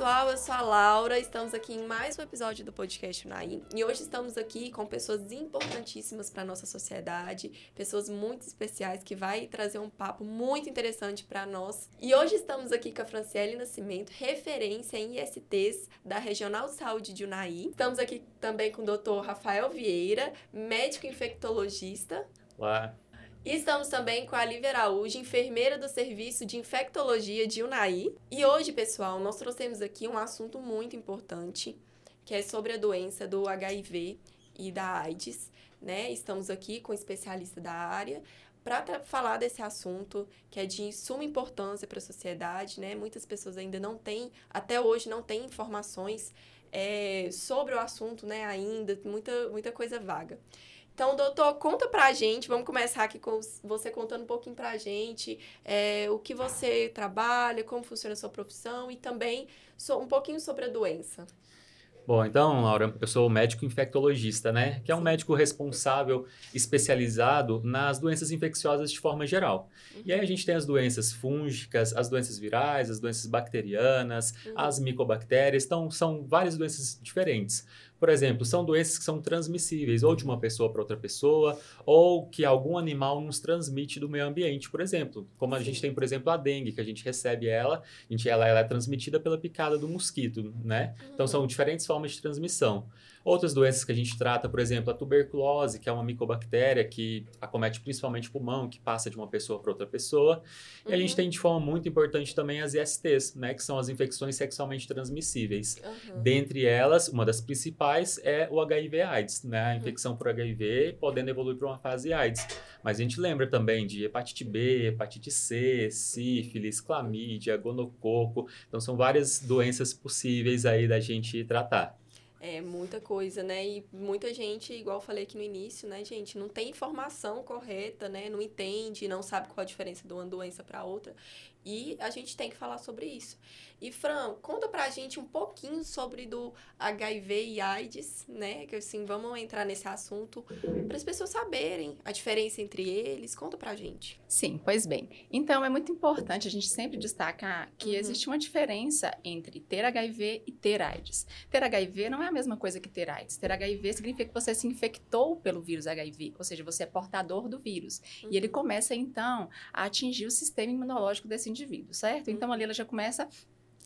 Pessoal, eu sou a Laura, estamos aqui em mais um episódio do podcast Unai e hoje estamos aqui com pessoas importantíssimas para nossa sociedade, pessoas muito especiais que vai trazer um papo muito interessante para nós. E hoje estamos aqui com a Franciele Nascimento, referência em ISTs da Regional de Saúde de Unai. Estamos aqui também com o Dr. Rafael Vieira, médico infectologista. Olá. E estamos também com a Lívia Araújo, enfermeira do Serviço de Infectologia de Unai. E hoje, pessoal, nós trouxemos aqui um assunto muito importante, que é sobre a doença do HIV e da AIDS, né? Estamos aqui com um especialista da área para falar desse assunto que é de suma importância para a sociedade, né? Muitas pessoas ainda não têm, até hoje não têm informações é, sobre o assunto, né? Ainda muita muita coisa vaga. Então, doutor, conta pra gente, vamos começar aqui com você contando um pouquinho pra gente é, o que você trabalha, como funciona a sua profissão e também um pouquinho sobre a doença. Bom, então, Laura, eu sou médico infectologista, né? Que é um médico responsável, especializado nas doenças infecciosas de forma geral. Uhum. E aí a gente tem as doenças fúngicas, as doenças virais, as doenças bacterianas, uhum. as micobactérias. Então, são várias doenças diferentes. Por exemplo, são doenças que são transmissíveis ou de uma pessoa para outra pessoa, ou que algum animal nos transmite do meio ambiente, por exemplo. Como a Sim. gente tem, por exemplo, a dengue, que a gente recebe ela, a gente, ela, ela é transmitida pela picada do mosquito, né? Uhum. Então, são diferentes formas de transmissão. Outras doenças que a gente trata, por exemplo, a tuberculose, que é uma micobactéria que acomete principalmente o pulmão, que passa de uma pessoa para outra pessoa. E a gente uhum. tem de forma muito importante também as ISTs, né, que são as infecções sexualmente transmissíveis. Uhum. Dentre elas, uma das principais é o HIV/AIDS, né, a uhum. infecção por HIV podendo evoluir para uma fase AIDS. Mas a gente lembra também de hepatite B, hepatite C, sífilis, clamídia, gonococo. Então são várias doenças possíveis aí da gente tratar. É muita coisa, né? E muita gente, igual eu falei aqui no início, né, gente, não tem informação correta, né? Não entende, não sabe qual a diferença de uma doença para outra. E a gente tem que falar sobre isso. E Fran, conta pra gente um pouquinho sobre do HIV e AIDS, né? Que assim, vamos entrar nesse assunto para as pessoas saberem a diferença entre eles. Conta pra gente. Sim, pois bem. Então é muito importante a gente sempre destacar que uhum. existe uma diferença entre ter HIV e ter AIDS. Ter HIV não é a mesma coisa que ter AIDS. Ter HIV significa que você se infectou pelo vírus HIV, ou seja, você é portador do vírus. Uhum. E ele uhum. começa então a atingir o sistema imunológico desse indivíduo, certo? Uhum. Então ali ela já começa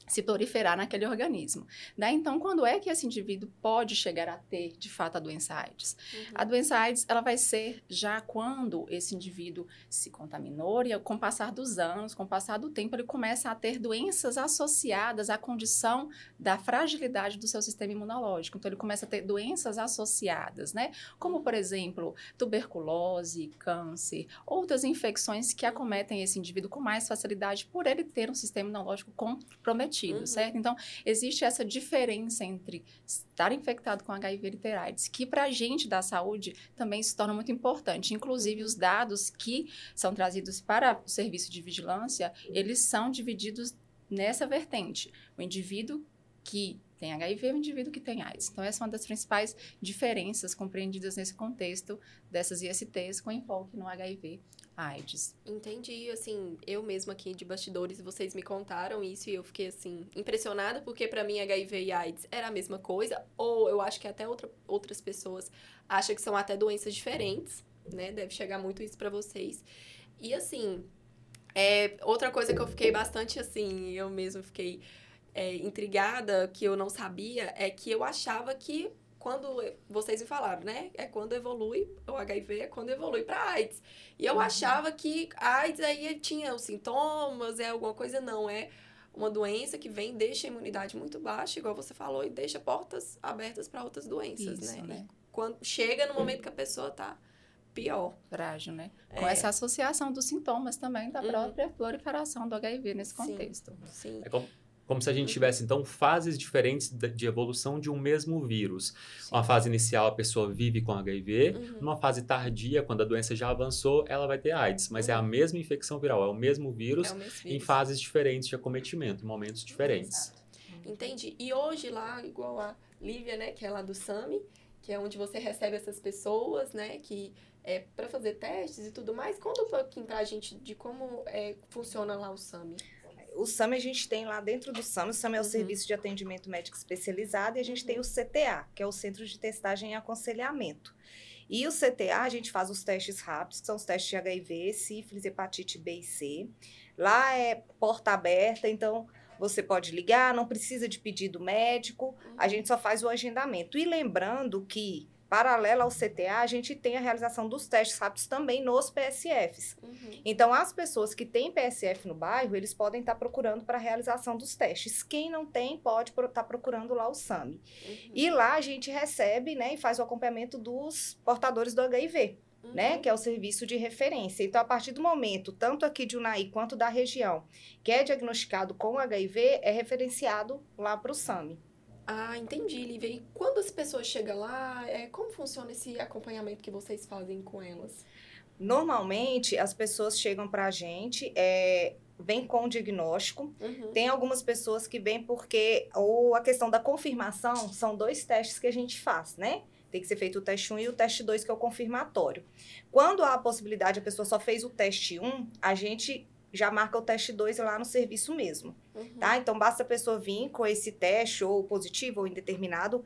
se proliferar naquele organismo. Daí, então, quando é que esse indivíduo pode chegar a ter, de fato, a doença AIDS? Uhum. A doença AIDS, ela vai ser já quando esse indivíduo se contaminou e, com o passar dos anos, com o passar do tempo, ele começa a ter doenças associadas à condição da fragilidade do seu sistema imunológico. Então, ele começa a ter doenças associadas, né? Como, por exemplo, tuberculose, câncer, outras infecções que acometem esse indivíduo com mais facilidade por ele ter um sistema imunológico comprometido uhum. certo? Então, existe essa diferença entre estar infectado com HIV e ter AIDS, que para a gente da saúde também se torna muito importante. Inclusive, os dados que são trazidos para o serviço de vigilância, eles são divididos nessa vertente. O indivíduo que tem HIV e o indivíduo que tem AIDS. Então, essa é uma das principais diferenças compreendidas nesse contexto dessas ISTs com enfoque no HIV AIDS. Entendi, assim, eu mesma aqui de bastidores, vocês me contaram isso e eu fiquei, assim, impressionada, porque para mim HIV e AIDS era a mesma coisa, ou eu acho que até outra, outras pessoas acham que são até doenças diferentes, né? Deve chegar muito isso para vocês. E, assim, é, outra coisa que eu fiquei bastante, assim, eu mesma fiquei é, intrigada, que eu não sabia, é que eu achava que quando vocês me falaram, né? É quando evolui, o HIV é quando evolui para AIDS. E eu uhum. achava que AIDS aí tinha os sintomas, é alguma coisa, não. É uma doença que vem, deixa a imunidade muito baixa, igual você falou, e deixa portas abertas para outras doenças, Isso, né? né? quando chega no momento que a pessoa tá pior. Frágil, né? Com é. essa associação dos sintomas também da uhum. própria proliferação do HIV nesse contexto. Sim. Sim. É como como se a gente tivesse, então, fases diferentes de evolução de um mesmo vírus. Sim. Uma fase inicial, a pessoa vive com HIV. Uhum. Numa fase tardia, quando a doença já avançou, ela vai ter AIDS. Mas uhum. é a uhum. mesma infecção viral, é o mesmo vírus, é o mesmo vírus. em fases diferentes de acometimento, momentos diferentes. Exato. Entendi. E hoje lá, igual a Lívia, né, que é lá do SAMI, que é onde você recebe essas pessoas, né, que é para fazer testes e tudo mais. Conta um pouquinho pra gente de como é, funciona lá o SAMI. O SAMI a gente tem lá dentro do SAMI, o SAMI é o Uhum. Serviço de Atendimento Médico Especializado, e a gente tem o CTA, que é o Centro de Testagem e Aconselhamento. E o CTA, a gente faz os testes rápidos, que são os testes de HIV, sífilis, hepatite B e C. Lá é porta aberta, então você pode ligar, não precisa de pedido médico, a gente só faz o agendamento. E lembrando que, paralelo ao CTA, a gente tem a realização dos testes rápidos também nos PSFs. Uhum. Então, as pessoas que têm PSF no bairro, eles podem estar procurando para a realização dos testes. Quem não tem, pode estar procurando lá o SAMI. Uhum. E lá a gente recebe né, e faz o acompanhamento dos portadores do HIV, né? Uhum. Que é o serviço de referência. Então, a partir do momento, tanto aqui de Unai quanto da região, que é diagnosticado com HIV, é referenciado lá para o SAMI. Ah, entendi, Lívia. E quando as pessoas chegam lá, é, como funciona esse acompanhamento que vocês fazem com elas? Normalmente, as pessoas chegam para a gente, é, vêm com o diagnóstico, Uhum. Tem algumas pessoas que vêm porque ou a questão da confirmação são dois testes que a gente faz, né? Tem que ser feito o teste 1 e o teste 2, que é o confirmatório. Quando há a possibilidade, a pessoa só fez o teste 1, a gente já marca o teste 2 lá no serviço mesmo, Uhum. tá? Então basta a pessoa vir com esse teste ou positivo ou indeterminado,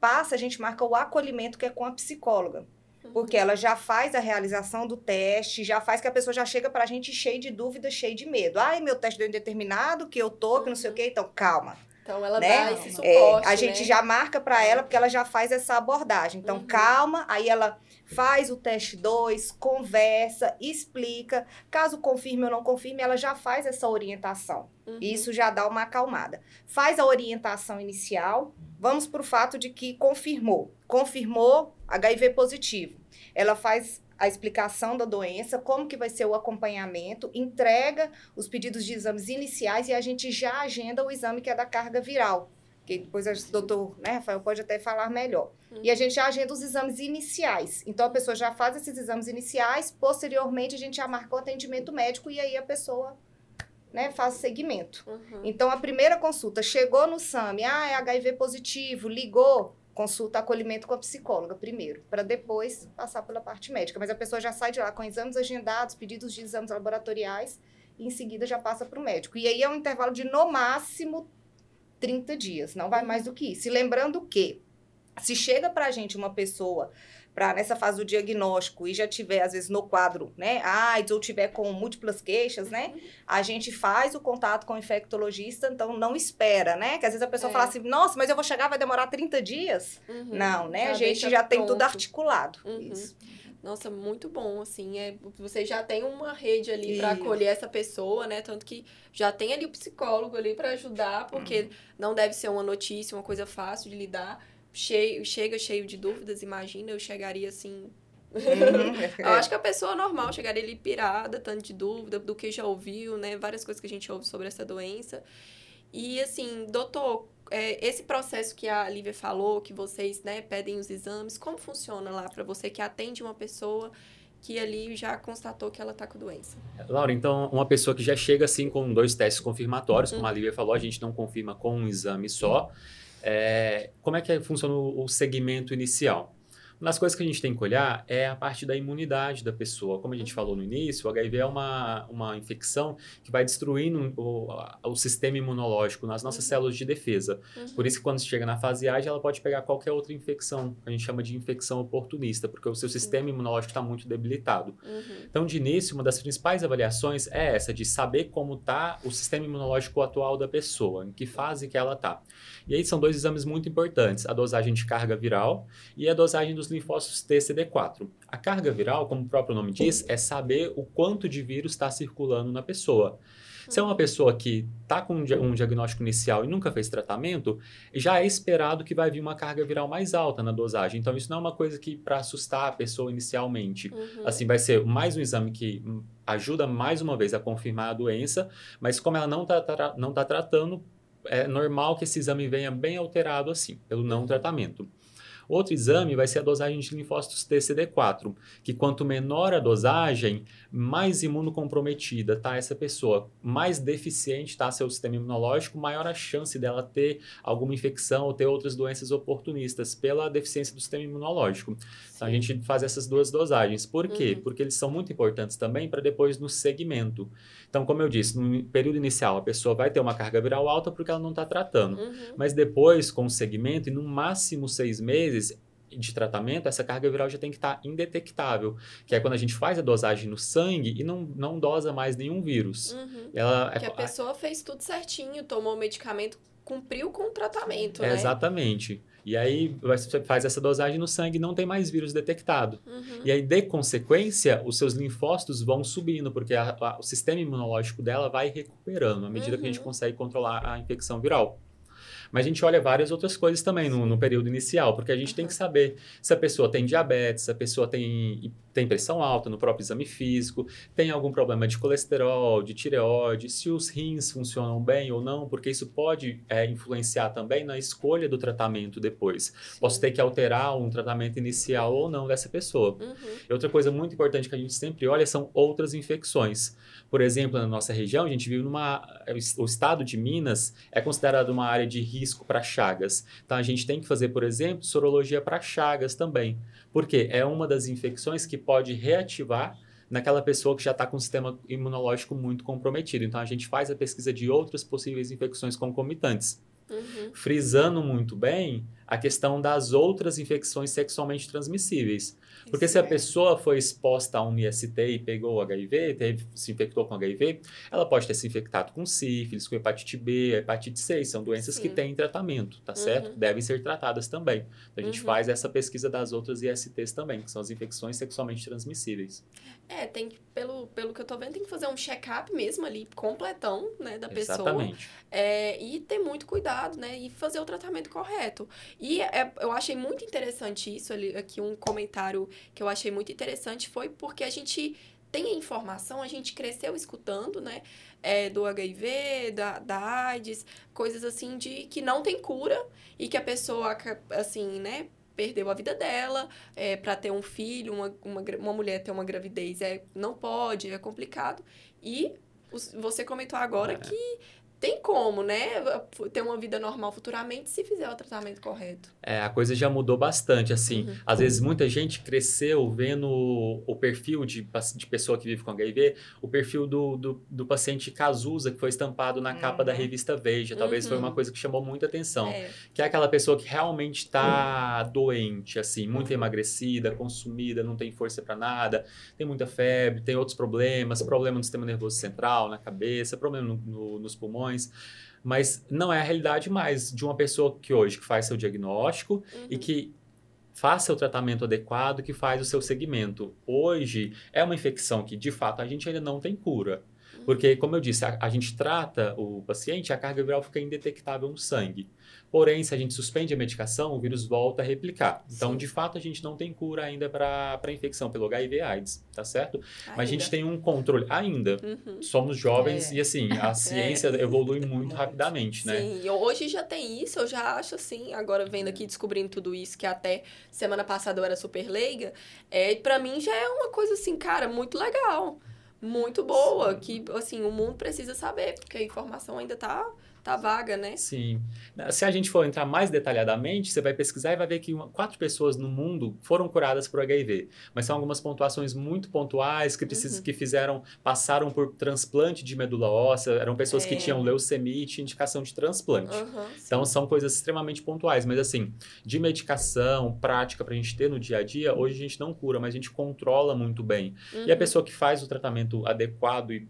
passa, a gente marca o acolhimento que é com a psicóloga. Uhum. Porque ela já faz a realização do teste, já faz que a pessoa já chega pra gente cheia de dúvida, cheia de medo. Ai, meu teste deu indeterminado, que eu tô, que não sei o quê. Então, calma. Então ela né? dá esse É, suporte, a gente né? já marca pra ela, porque ela já faz essa abordagem. Então, Uhum. calma. Aí ela faz o teste 2, conversa, explica. Caso confirme ou não confirme, ela já faz essa orientação. Uhum. Isso já dá uma acalmada. Faz a orientação inicial. Vamos para o fato de que confirmou. Confirmou HIV positivo. Ela faz a explicação da doença, como que vai ser o acompanhamento, entrega os pedidos de exames iniciais e a gente já agenda o exame que é da carga viral. Que depois o doutor né, Rafael pode até falar melhor. E a gente já agenda os exames iniciais. Então a pessoa já faz esses exames iniciais, posteriormente a gente já marca o atendimento médico e aí a pessoa né, faz segmento. Uhum. Então, a primeira consulta chegou no SAMI, ah, é HIV positivo, ligou, consulta acolhimento com a psicóloga primeiro, para depois passar pela parte médica. Mas a pessoa já sai de lá com exames agendados, pedidos de exames laboratoriais, e em seguida já passa para o médico. E aí é um intervalo de, no máximo, 30 dias, não vai mais do que isso. E lembrando que, se chega para a gente uma pessoa para nessa fase do diagnóstico e já tiver, às vezes, no quadro, né, AIDS ou tiver com múltiplas queixas, né, a gente faz o contato com o infectologista, então não espera, né? Que às vezes a pessoa É. fala assim, nossa, mas eu vou chegar, vai demorar 30 dias? Uhum. Não, né? Já a gente já tem tudo pronto. articulado. Uhum. Isso. Nossa, muito bom, assim, é, você já tem uma rede ali para acolher essa pessoa, né? Tanto que já tem ali o psicólogo ali para ajudar, porque Uhum. não deve ser uma notícia, uma coisa fácil de lidar. Cheio, chega cheio de dúvidas, imagina, eu chegaria assim. Uhum. Eu acho que a pessoa normal chegaria ali pirada, tanto de dúvida, do que já ouviu, né? Várias coisas que a gente ouve sobre essa doença. E assim, doutor, é, esse processo que a Lívia falou, que vocês né, pedem os exames, como funciona lá para você que atende uma pessoa que ali já constatou que ela tá com doença? Laura, então, uma pessoa que já chega assim com dois testes confirmatórios, como Uhum. a Lívia falou, a gente não confirma com um exame só. É, como é que funciona o segmento inicial? Das coisas que a gente tem que olhar é a parte da imunidade da pessoa. Como a gente falou no início, o HIV é uma, uma infecção que vai destruindo o, a- o sistema imunológico nas nossas Uhum. células de defesa. Uhum. Por isso que quando chega na fase AGE, ela pode pegar qualquer outra infecção, que a gente chama de infecção oportunista, porque o seu sistema imunológico está muito debilitado. Uhum. Então, de início, uma das principais avaliações é essa, de saber como está o sistema imunológico atual da pessoa, em que fase que ela está. E aí são dois exames muito importantes, a dosagem de carga viral e a dosagem dos linfócitos TCD4. A carga viral, como o próprio nome diz, é saber o quanto de vírus está circulando na pessoa. Se é uma pessoa que está com um dia- diagnóstico inicial e nunca fez tratamento, já é esperado que vai vir uma carga viral mais alta na dosagem. Então, isso não é uma coisa que para assustar a pessoa inicialmente. Uhum. Assim, vai ser mais um exame que ajuda mais uma vez a confirmar a doença, mas como ela não está não tá tratando, é normal que esse exame venha bem alterado assim, pelo não tratamento. Outro exame vai ser a dosagem de linfócitos TCD4, que quanto menor a dosagem, mais imunocomprometida está essa pessoa, mais deficiente está seu sistema imunológico, maior a chance dela ter alguma infecção ou ter outras doenças oportunistas pela deficiência do sistema imunológico. Então a gente faz essas duas dosagens. Por quê? Uhum. Porque eles são muito importantes também para depois no segmento. Então, como eu disse, no período inicial a pessoa vai ter uma carga viral alta porque ela não está tratando. Uhum. Mas depois, com o segmento, e no máximo seis meses de tratamento, essa carga viral já tem que estar indetectável, que é quando a gente faz a dosagem no sangue e não, não dosa mais nenhum vírus. Uhum. Ela Que a pessoa fez tudo certinho, tomou o medicamento, cumpriu com o tratamento, é, né? Exatamente. E aí você faz essa dosagem no sangue e não tem mais vírus detectado. Uhum. E aí, de consequência, os seus linfócitos vão subindo, porque a- a- o sistema imunológico dela vai recuperando à medida que a gente Uhum. consegue controlar a infecção viral. Mas a gente olha várias outras coisas também no, no período inicial, porque a gente tem que saber se a pessoa tem diabetes, se a pessoa tem, tem pressão alta no próprio exame físico, tem algum problema de colesterol, de tireoide, se os rins funcionam bem ou não, porque isso pode é, influenciar também na escolha do tratamento depois. Posso ter que alterar um tratamento inicial ou não dessa pessoa. Uhum. E outra coisa muito importante que a gente sempre olha são outras infecções. Por exemplo, na nossa região, a gente vive numa. O estado de Minas é considerado uma área de risco para chagas. Então, a gente tem que fazer, por exemplo, sorologia para chagas também. Porque é uma das infecções que pode reativar naquela pessoa que já está com o sistema imunológico muito comprometido. Então, a gente faz a pesquisa de outras possíveis infecções concomitantes Uhum. frisando muito bem a questão das outras infecções sexualmente transmissíveis. Porque se a Isso é. pessoa foi exposta a um IST e pegou HIV, teve, se infectou com HIV, ela pode ter se infectado com sífilis, com hepatite B, hepatite C, são doenças que Sim. têm tratamento, tá certo? Uhum. Devem ser tratadas também. Então, a gente Uhum. faz essa pesquisa das outras ISTs também, que são as infecções sexualmente transmissíveis. É, tem que, pelo, pelo que eu tô vendo, tem que fazer um check-up mesmo ali, completão, né, da pessoa. Exatamente. É, e ter muito cuidado, né? E fazer o tratamento correto. E é- eu achei muito interessante isso ali, aqui um comentário que eu achei muito interessante foi porque a gente tem a informação, a gente cresceu escutando, né? é, do HIV, da, da AIDS, coisas assim de que não tem cura e que a pessoa, assim, né? Perdeu a vida dela é, para ter um filho, uma, uma, uma mulher ter uma gravidez é, não pode, é complicado. E os- você comentou agora É. que tem como, né? Ter uma vida normal futuramente se fizer o tratamento correto. É, a coisa já mudou bastante, assim. Uhum. Às vezes muita gente cresceu vendo o, perfil de, de pessoa que vive com HIV, o perfil do, do, do paciente Cazuza, que foi estampado na capa da Uhum. revista Veja. Talvez foi Uhum. uma coisa que chamou muita atenção. É, Que é aquela pessoa que realmente está doente, assim, muito emagrecida, consumida, não tem força para nada, tem muita febre, tem outros problemas, problema no sistema nervoso central, na cabeça, problema no- no- nos pulmões. Mas não é a realidade mais de uma pessoa que hoje que faz seu diagnóstico e uhum. que faça o tratamento adequado, que faz o seu segmento. Hoje é uma infecção que, de fato, a gente ainda não tem cura. Porque, como eu disse, a, a gente trata o paciente, a carga viral fica indetectável no sangue. Porém, se a gente suspende a medicação, o vírus volta a replicar. Então, Sim. de fato, a gente não tem cura ainda para a infecção pelo HIV AIDS, tá certo? Mas a gente Ainda. tem um controle ainda. Uhum. Somos jovens É. e, assim, a ciência evolui muito rapidamente, né? Sim, hoje já tem isso, eu já acho assim, agora vendo aqui, descobrindo tudo isso, que até semana passada eu era super leiga, é, pra mim já é uma coisa assim, cara, muito legal, muito boa, que, assim, o mundo precisa saber, porque a informação ainda tá, tá vaga, né? Sim. Se a gente for entrar mais detalhadamente, você vai pesquisar e vai ver que quatro pessoas no mundo foram curadas por HIV. Mas são algumas pontuações muito pontuais que, precisam, Uhum. que fizeram, passaram por transplante de medula óssea, eram pessoas que É. tinham leucemia e tinham indicação de transplante. Aham, Então são coisas extremamente pontuais, mas assim, de medicação, prática pra gente ter no dia a dia, hoje a gente não cura, mas a gente controla muito bem. E a Uhum. pessoa que faz o tratamento adequado e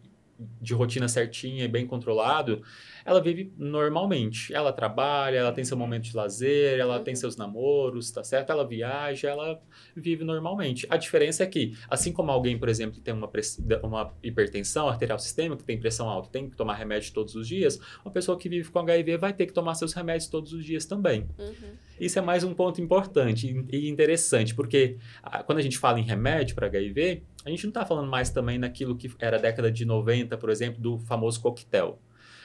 de rotina certinha e bem controlado, ela vive normalmente. Ela trabalha, ela tem seu momento de lazer, ela tem Uhum. seus namoros, tá certo? Ela viaja, ela vive normalmente. A diferença é que, assim como alguém, por exemplo, que tem uma, uma hipertensão arterial sistêmica, que tem pressão alta, tem que tomar remédio todos os dias, uma pessoa que vive com HIV vai ter que tomar seus remédios todos os dias também. Uhum. Isso é mais um ponto importante e interessante, porque ah, quando a gente fala em remédio para HIV, a gente não está falando mais também naquilo que era a década de 90, por exemplo, do famoso coquetel.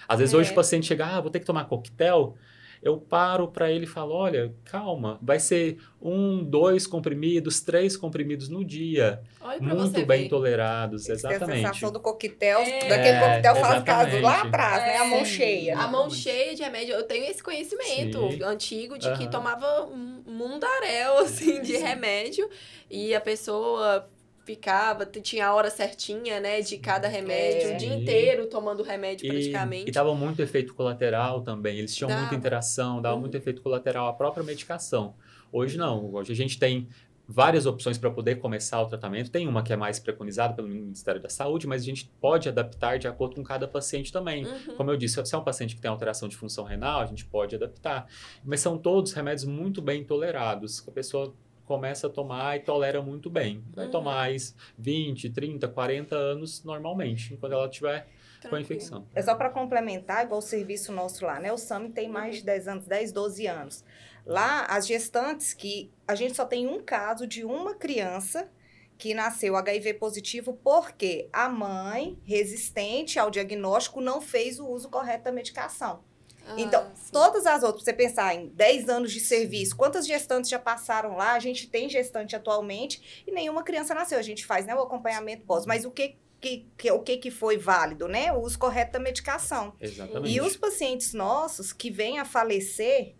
Às vezes É. hoje o paciente chega, ah, vou ter que tomar coquetel, eu paro para ele e falo: olha, calma, vai ser um, dois comprimidos, três comprimidos no dia. Olha pra Muito você bem ver. tolerados, Tem a exatamente. sensação do coquetel, É. daquele coquetel faz exatamente. caso lá atrás, né? A mão É. cheia. A mão Exatamente. cheia de remédio. Eu tenho esse conhecimento Sim. antigo de que Aham. tomava um mundaréu, assim, de remédio. E a pessoa ficava, tinha a hora certinha, né, de cada remédio. É. O dia inteiro tomando remédio, E, praticamente. e dava muito efeito colateral também. Eles tinham muita Dava. interação, dava Uhum. muito efeito colateral à própria medicação. Hoje não. Hoje a gente tem várias opções para poder começar o tratamento. Tem uma que é mais preconizada pelo Ministério da Saúde, mas a gente pode adaptar de acordo com cada paciente também. Uhum. Como eu disse, se é um paciente que tem alteração de função renal, a gente pode adaptar. Mas são todos remédios muito bem tolerados, que a pessoa começa a tomar e tolera muito bem. Vai Uhum. tomar mais 20, 30, 40 anos normalmente, enquanto ela tiver com a Tranquilo. infecção. É só para complementar, igual o serviço nosso lá, né? O SAMI tem mais Uhum. de 10 anos, 10, 12 anos. Lá, as gestantes que a gente só tem um caso de uma criança que nasceu HIV positivo porque a mãe, resistente ao diagnóstico, não fez o uso correto da medicação. Ah, Então, sim. Todas as outras, você pensar em 10 anos de serviço, quantas gestantes já passaram lá? A gente tem gestante atualmente e nenhuma criança nasceu. A gente faz né, o acompanhamento pós. Mas o que, que, que- o que, que foi válido, né? O uso correto da medicação. Exatamente. E os pacientes nossos que vêm a falecer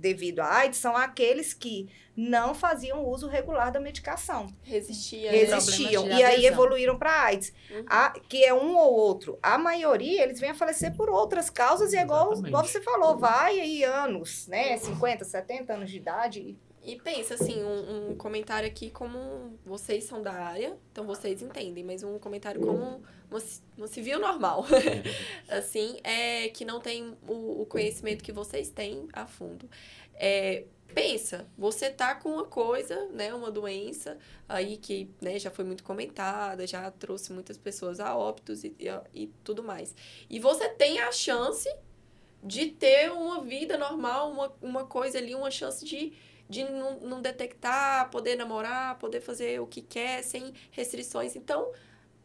devido à AIDS são aqueles que não faziam uso regular da medicação. Resistia. Resistiam. E aí evoluíram para AIDS. Uhum. A- que é um ou outro. A maioria, eles vêm a falecer por outras causas, e é igual, igual você falou, vai aí anos, né? 50, 70 anos de idade. E pensa assim, um, um comentário aqui como vocês são da área, então vocês entendem, mas um comentário como ci- uma civil normal, assim, é que não tem o, o conhecimento que vocês têm a fundo. É, pensa, você tá com uma coisa, né, uma doença aí que né, já foi muito comentada, já trouxe muitas pessoas a óbitos e, e, e tudo mais. E você tem a chance de ter uma vida normal, uma, uma coisa ali, uma chance de de não, não detectar, poder namorar, poder fazer o que quer sem restrições. Então,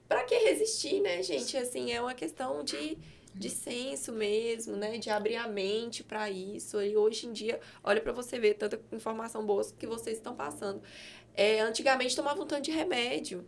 pra que resistir, né, gente? Assim, é uma questão de, de senso mesmo, né? De abrir a mente pra isso. E hoje em dia, olha pra você ver tanta informação boa que vocês estão passando. É, antigamente tomava um tanto de remédio.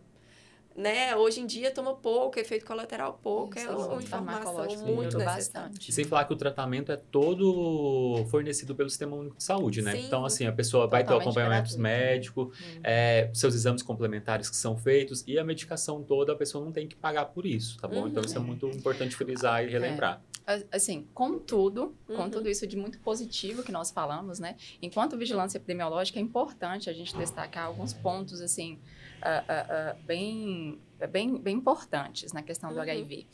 Né? Hoje em dia toma pouco, efeito colateral pouco, é Isso, uma o informação farmacológico muito bastante. E sem falar que o tratamento é todo fornecido pelo Sistema Único de Saúde, né? Sim. Então, assim, a pessoa vai ter o acompanhamento gratuito. médico, é, seus exames complementares que são feitos e a medicação toda, a pessoa não tem que pagar por isso, tá bom? Uhum. Então, isso é muito importante frisar e relembrar. A- Assim, com tudo, Uhum. com tudo isso de muito positivo que nós falamos, né? Enquanto vigilância epidemiológica, é importante a gente destacar alguns pontos, assim, ah, ah, bem, bem, bem importantes na questão do Uhum. HIV.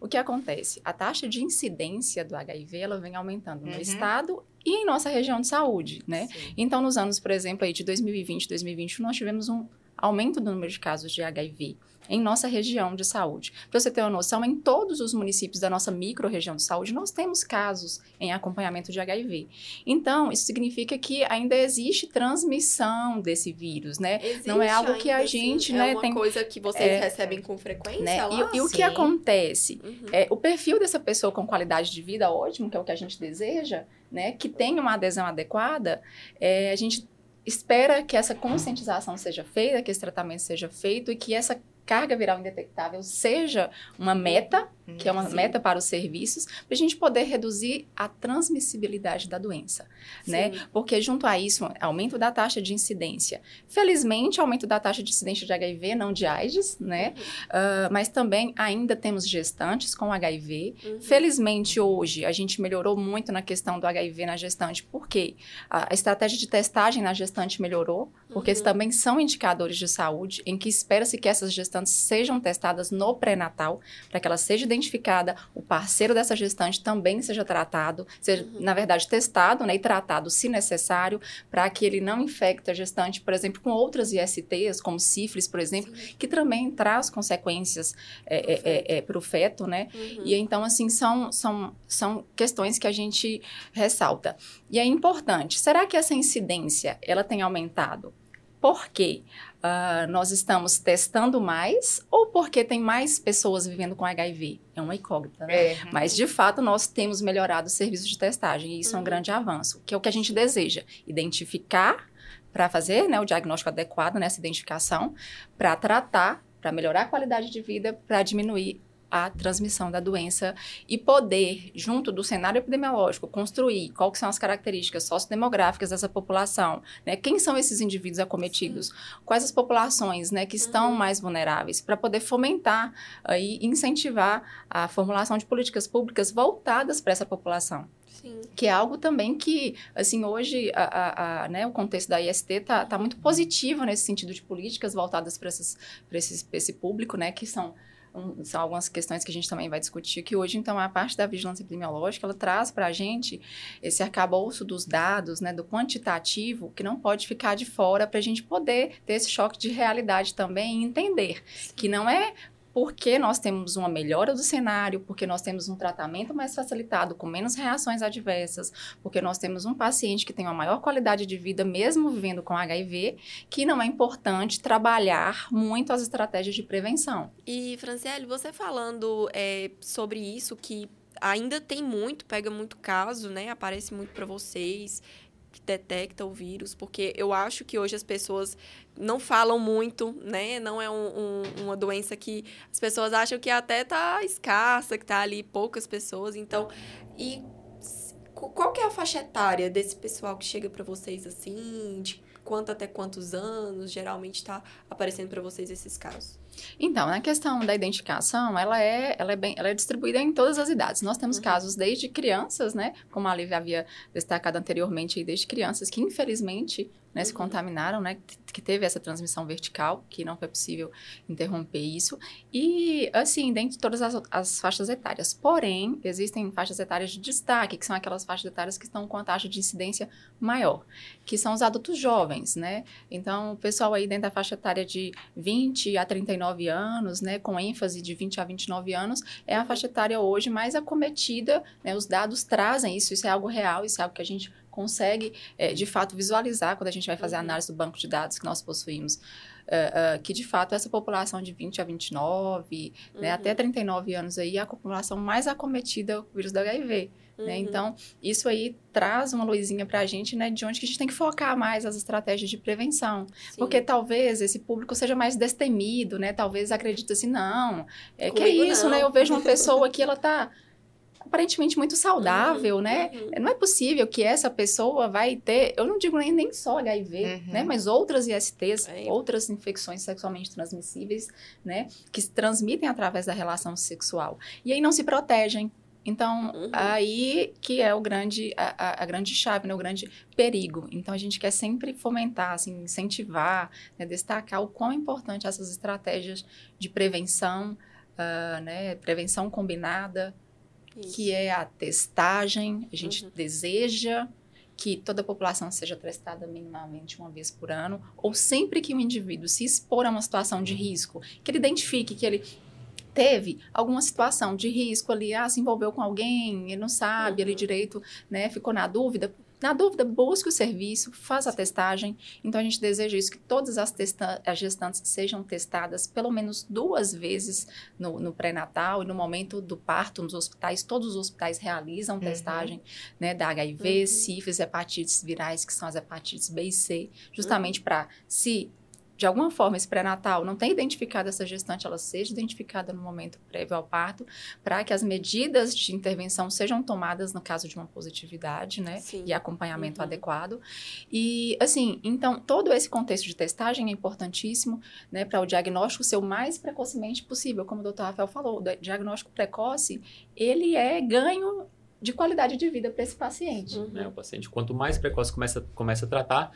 O que acontece? A taxa de incidência do HIV, ela vem aumentando no Uhum. estado e em nossa região de saúde, né? Sim. Então, nos anos, por exemplo, aí de 2020 2021, nós tivemos um aumento do número de casos de HIV em nossa região de saúde. Para você ter uma noção, em todos os municípios da nossa micro-região de saúde, nós temos casos em acompanhamento de HIV. Então, isso significa que ainda existe transmissão desse vírus, né? Não é Existe algo que a gente, sim. né, É uma tem- coisa que vocês é, recebem com frequência né? lá? E, e o que acontece? Uhum. É, o perfil dessa pessoa com qualidade de vida ótimo, que é o que a gente deseja, né, que tenha uma adesão adequada, é, a gente espera que essa conscientização seja feita, que esse tratamento seja feito e que essa carga viral indetectável seja uma meta, que é uma Sim. meta para os serviços, para a gente poder reduzir a transmissibilidade da doença, né? Sim. Porque junto a isso, aumento da taxa de incidência. Felizmente, aumento da taxa de incidência de HIV, não de AIDS, né? Ah, mas também ainda temos gestantes com HIV. Uhum. Felizmente, hoje, a gente melhorou muito na questão do HIV na gestante, porque a a estratégia de testagem na gestante melhorou, porque Uhum. também são indicadores de saúde, em que espera-se que essas gestantes sejam testadas no pré-natal, para que ela seja identificada, o parceiro dessa gestante também seja tratado, seja, Uhum. na verdade, testado né, e tratado, se necessário, para que ele não infecte a gestante, por exemplo, com outras ISTs, como sífilis, por exemplo, Sim. que também traz consequências para o feto, né? Uhum. E então, assim, são, são, são questões que a gente ressalta. E é importante, será que essa incidência, ela tem aumentado? Por quê? Uh, nós estamos testando mais ou porque tem mais pessoas vivendo com HIV? É uma incógnita, né? É. Mas, de fato, nós temos melhorado o serviço de testagem e isso é um Uhum. grande avanço, que é o que a gente deseja, identificar para fazer né, o diagnóstico adequado nessa identificação, para tratar, para melhorar a qualidade de vida, para diminuir a transmissão da doença e poder, junto do cenário epidemiológico, construir quais são as características sociodemográficas dessa população, né? Quem são esses indivíduos acometidos? Quais as populações, né, que estão Uhum. mais vulneráveis? Para poder fomentar aí incentivar a formulação de políticas públicas voltadas para essa população Sim. que é algo também que, assim, hoje a, a- a, né, o contexto da IST tá, tá muito positivo nesse sentido de políticas voltadas para esse, esse público, né, que são, um, são algumas questões que a gente também vai discutir, que hoje, então, a parte da vigilância epidemiológica, ela traz para a gente esse arcabouço dos dados, né, do quantitativo, que não pode ficar de fora para a gente poder ter esse choque de realidade também e entender que não é porque nós temos uma melhora do cenário, porque nós temos um tratamento mais facilitado, com menos reações adversas, porque nós temos um paciente que tem uma maior qualidade de vida, mesmo vivendo com HIV, que não é importante trabalhar muito as estratégias de prevenção. E, Franciele, você falando é, sobre isso, que ainda tem muito, pega muito caso, né? Aparece muito para vocês, que detecta o vírus, porque eu acho que hoje as pessoas não falam muito, né? Não é um- um- uma doença que as pessoas acham que até tá escassa, que tá ali poucas pessoas. Então, e qual que é a faixa etária desse pessoal que chega para vocês assim? De quanto até quantos anos geralmente tá aparecendo para vocês esses casos? Então, na questão da identificação, ela é, ela é, bem, ela é distribuída em todas as idades. Nós temos Uhum. casos desde crianças, né? Como a Lívia havia destacado anteriormente, desde crianças que, infelizmente, né, se Uhum. contaminaram, né? que- Que teve essa transmissão vertical, que não foi possível interromper isso. E, assim, dentro de todas as, as faixas etárias. Porém, existem faixas etárias de destaque, que são aquelas faixas etárias que estão com a taxa de incidência maior, que são os adultos jovens, né? Então, o pessoal aí dentro da faixa etária de 20 a 39 anos, né, com ênfase de 20 a 29 anos, é a faixa etária hoje mais acometida, né? Os dados trazem isso, isso é algo real, isso é algo que a gente consegue, eh, de fato, visualizar quando a gente vai fazer a Uhum. análise do banco de dados que nós possuímos. eh, eh, que de fato essa população de 20 a 29, né, Uhum. até 39 anos aí, é a população mais acometida com o vírus do HIV. Né? Uhum. Então, isso aí traz uma luzinha pra gente, né, de onde que a gente tem que focar mais as estratégias de prevenção. Sim. Porque talvez esse público seja mais destemido, né? Talvez acredite assim, não, é que é isso, não. né? Eu vejo uma pessoa que ela tá aparentemente muito saudável, né? Uhum. Não é possível que essa pessoa vai ter, eu não digo nem, nem só HIV, Uhum. né? Mas outras ISTs, É. outras infecções sexualmente transmissíveis, né? Que se transmitem através da relação sexual. E aí não se protegem. Então, Uhum. aí que é o grande, a, a- grande chave, né? o grande perigo. Então, a gente quer sempre fomentar, assim, incentivar, né? destacar o quão importante essas estratégias de prevenção, ah, né? prevenção combinada, Isso. que é a testagem. A gente Uhum. deseja que toda a população seja testada minimamente uma vez por ano, ou sempre que o indivíduo se expor a uma situação de risco, que ele identifique que ele teve alguma situação de risco ali, ah, se envolveu com alguém, ele não sabe, Uhum. direito, né, ficou na dúvida. Na dúvida, busque o serviço, faça a testagem. Então, a gente deseja isso, que todas as, testa- as gestantes sejam testadas pelo menos duas vezes no, no pré-natal e no momento do parto nos hospitais. Todos os hospitais realizam testagem né, da HIV, Uhum. sífilis, hepatites virais, que são as hepatites B e C, justamente para, se de alguma forma esse pré-natal não tem identificado essa gestante, ela seja identificada no momento prévio ao parto, para que as medidas de intervenção sejam tomadas no caso de uma positividade, né? Sim. E acompanhamento Uhum. adequado. E, assim, então, todo esse contexto de testagem é importantíssimo, né, para o diagnóstico ser o mais precocemente possível. Como o doutor Rafael falou, o di- diagnóstico precoce, ele é ganho de qualidade de vida para esse paciente. Uhum. né? O paciente, quanto mais precoce começa, começa a tratar,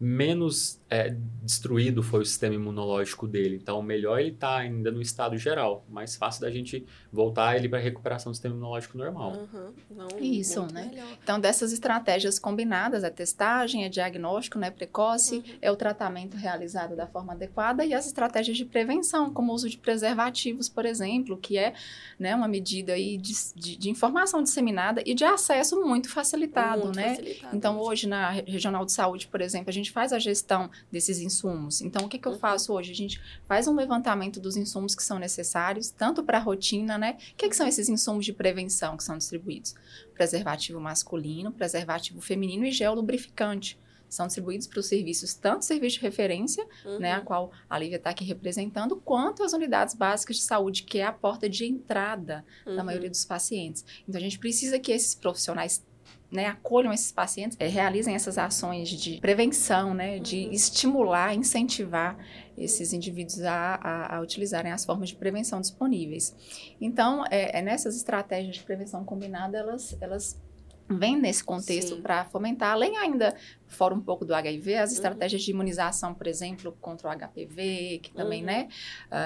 menos é, destruído foi o sistema imunológico dele. Então, melhor ele tá ainda no estado geral. Mais fácil da gente voltar ele para recuperação do sistema imunológico normal. Uhum. Não, Isso, né? melhor. Então, dessas estratégias combinadas, a testagem, é diagnóstico né, precoce, Uhum. é o tratamento realizado da forma adequada e as estratégias de prevenção, como o uso de preservativos, por exemplo, que é né, uma medida aí de, de, de informação disseminada e de acesso muito facilitado, Muito né? facilitado Então, hoje, na Re- Regional de Saúde, por exemplo, a gente faz a gestão desses insumos. Então, o que, que eu Uhum. faço hoje? A gente faz um levantamento dos insumos que são necessários, tanto para a rotina, né? O que, que são esses insumos de prevenção que são distribuídos? Preservativo masculino, preservativo feminino e gel lubrificante. São distribuídos para os serviços, tanto serviço de referência, Uhum. né, a qual a Lívia está aqui representando, quanto as unidades básicas de saúde, que é a porta de entrada da Uhum. maioria dos pacientes. Então, a gente precisa que esses profissionais né, acolham esses pacientes, eh, realizem essas ações de prevenção, né, de Uhum. estimular, incentivar esses indivíduos a, a, a utilizarem as formas de prevenção disponíveis. Então, é, é nessas estratégias de prevenção combinada, elas, elas vêm nesse contexto para fomentar, além ainda, fora um pouco do HIV, as Uhum. estratégias de imunização, por exemplo, contra o HPV, que também, Uhum. né,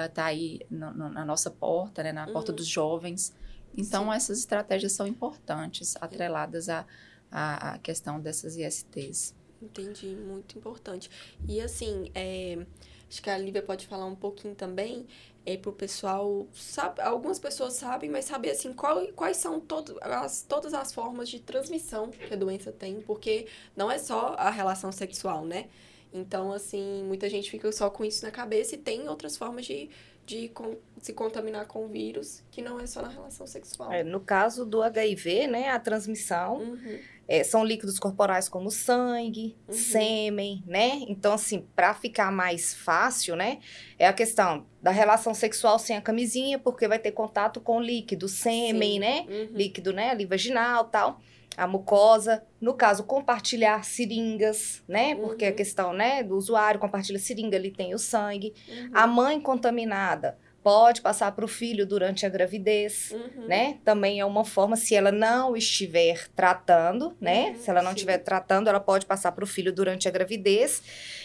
está aí no- no- na nossa porta, né, na porta Uhum. dos jovens. Então, Sim. essas estratégias são importantes, atreladas à, à, à questão dessas ISTs. Entendi, muito importante. E assim, é, acho que a Lívia pode falar um pouquinho também é, para o pessoal, sabe, algumas pessoas sabem, mas saber assim, qual, quais são todo, as, todas as formas de transmissão que a doença tem, porque não é só a relação sexual, né? Então, assim, muita gente fica só com isso na cabeça e tem outras formas de, de con- se contaminar com o vírus, que não é só na relação sexual. É, no caso do HIV, né, a transmissão Uhum, é, são líquidos corporais como sangue, Uhum. sêmen, né? Então, assim, para ficar mais fácil, né, é a questão da relação sexual sem a camisinha, porque vai ter contato com líquido, sêmen, Sim. né? uhum. Líquido, né, ali vaginal, tal. A mucosa, no caso, compartilhar seringas, né? Porque a Uhum. questão, né, do usuário compartilha seringa, ali tem o sangue. Uhum, A mãe contaminada pode passar para o filho durante a gravidez uhum. né? Também é uma forma, se ela não estiver tratando, né? Uhum, se ela não sim. estiver tratando, ela pode passar para o filho durante a gravidez.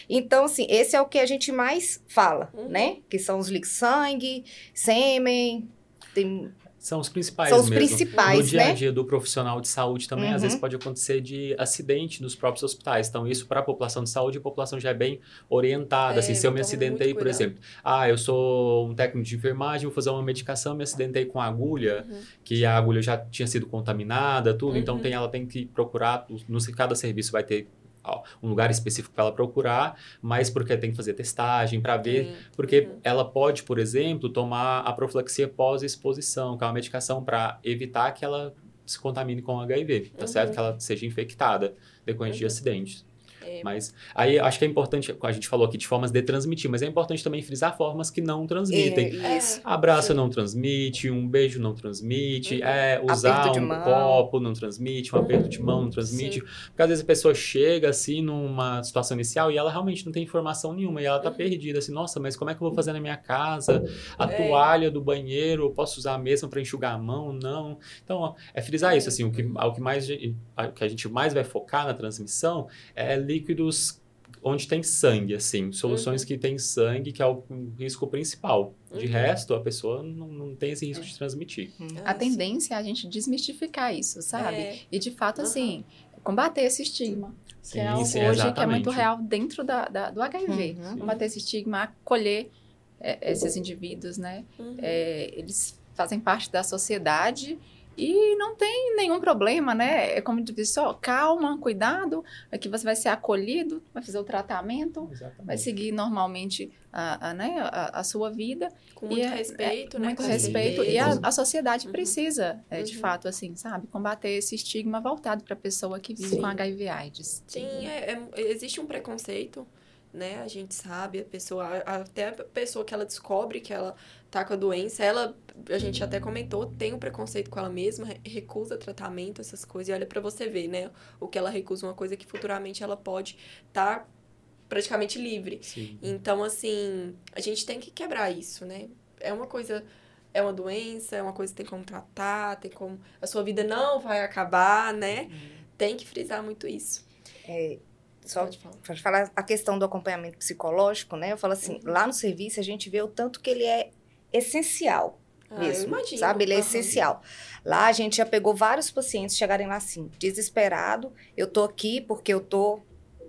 Então, assim, esse é o que a gente mais fala, Uhum. né? Que são os líquidos sangue, sêmen, tem- São os principais são os mesmo. principais, no dia a né? dia do profissional de saúde também, às Uhum. vezes pode acontecer de acidente nos próprios hospitais. Então, isso para a população de saúde, a população já é bem orientada. É, assim, se eu me toma muito acidentei, por exemplo, ah, eu sou um técnico de enfermagem, vou fazer uma medicação, me acidentei com agulha, Uhum. que a agulha já tinha sido contaminada, tudo. Então, Uhum. tem, ela tem que procurar, no, cada serviço vai ter um lugar específico para ela procurar, mas porque tem que fazer testagem para ver porque Uhum. ela pode, por exemplo, tomar a profilaxia pós-exposição, que é uma medicação para evitar que ela se contamine com HIV, tá Uhum. certo? Que ela seja infectada decorrente de Uhum. acidentes. É, Mas aí acho que é importante, a gente falou aqui de formas de transmitir, mas é importante também frisar formas que não transmitem. É, isso. Abraço Sim. não transmite, um beijo não transmite, Uhum. é, usar um mão. copo não transmite, um aperto de mão não Sim. transmite. Porque às vezes a pessoa chega assim numa situação inicial e ela realmente não tem informação nenhuma e ela tá Uhum. perdida assim, nossa, mas como é que eu vou fazer na minha casa? A É. toalha do banheiro, eu posso usar a mesma para enxugar a mão? Não. Então, ó, é frisar isso assim, o que, o que mais o que a gente mais vai focar na transmissão é líquidos onde tem sangue, assim, soluções Uhum. que tem sangue, que é o risco principal. De Uhum. resto, a pessoa não, não tem esse risco de transmitir. A Ah, tendência é a gente desmistificar isso, sabe? É. E de fato, assim, combater esse estigma. Que Sim, é algo sim, hoje que é muito exatamente. real dentro da, da- do HIV. Uhum. Combater esse estigma, acolher é, esses indivíduos, né? Uhum. É, eles fazem parte da sociedade e não tem nenhum problema, né? É como diz, só calma, cuidado, aqui você vai ser acolhido, vai fazer o tratamento, vai Exatamente. seguir normalmente a, a, né, a, a sua vida. Com E muito é- respeito, é, né? Muito com respeito. E a, a sociedade Uhum. precisa, é, de Uhum. fato, assim, sabe? Combater esse estigma voltado para a pessoa que vive Sim. com HIV AIDS. Sim, é- é- existe um preconceito, né? A gente sabe, a pessoa, a- até a pessoa que ela descobre que ela tá com a doença, ela, a gente até comentou, tem um preconceito com ela mesma, re- recusa tratamento, essas coisas, e olha pra você ver, né? O que ela recusa, uma coisa que futuramente ela pode estar praticamente livre. Sim. Então, assim, a gente tem que quebrar isso, né? É uma coisa, é uma doença, é uma coisa que tem como tratar, tem como. A sua vida não vai acabar, né? Tem que frisar muito isso. É, só Pode falar. para falar a questão do acompanhamento psicológico, né? Eu falo assim, Uhum. lá no serviço a gente vê o tanto que ele é essencial Ah, mesmo, imagino. sabe? Ele é Aham. essencial. Lá a gente já pegou vários pacientes chegarem lá assim, desesperado, eu tô aqui porque eu tô,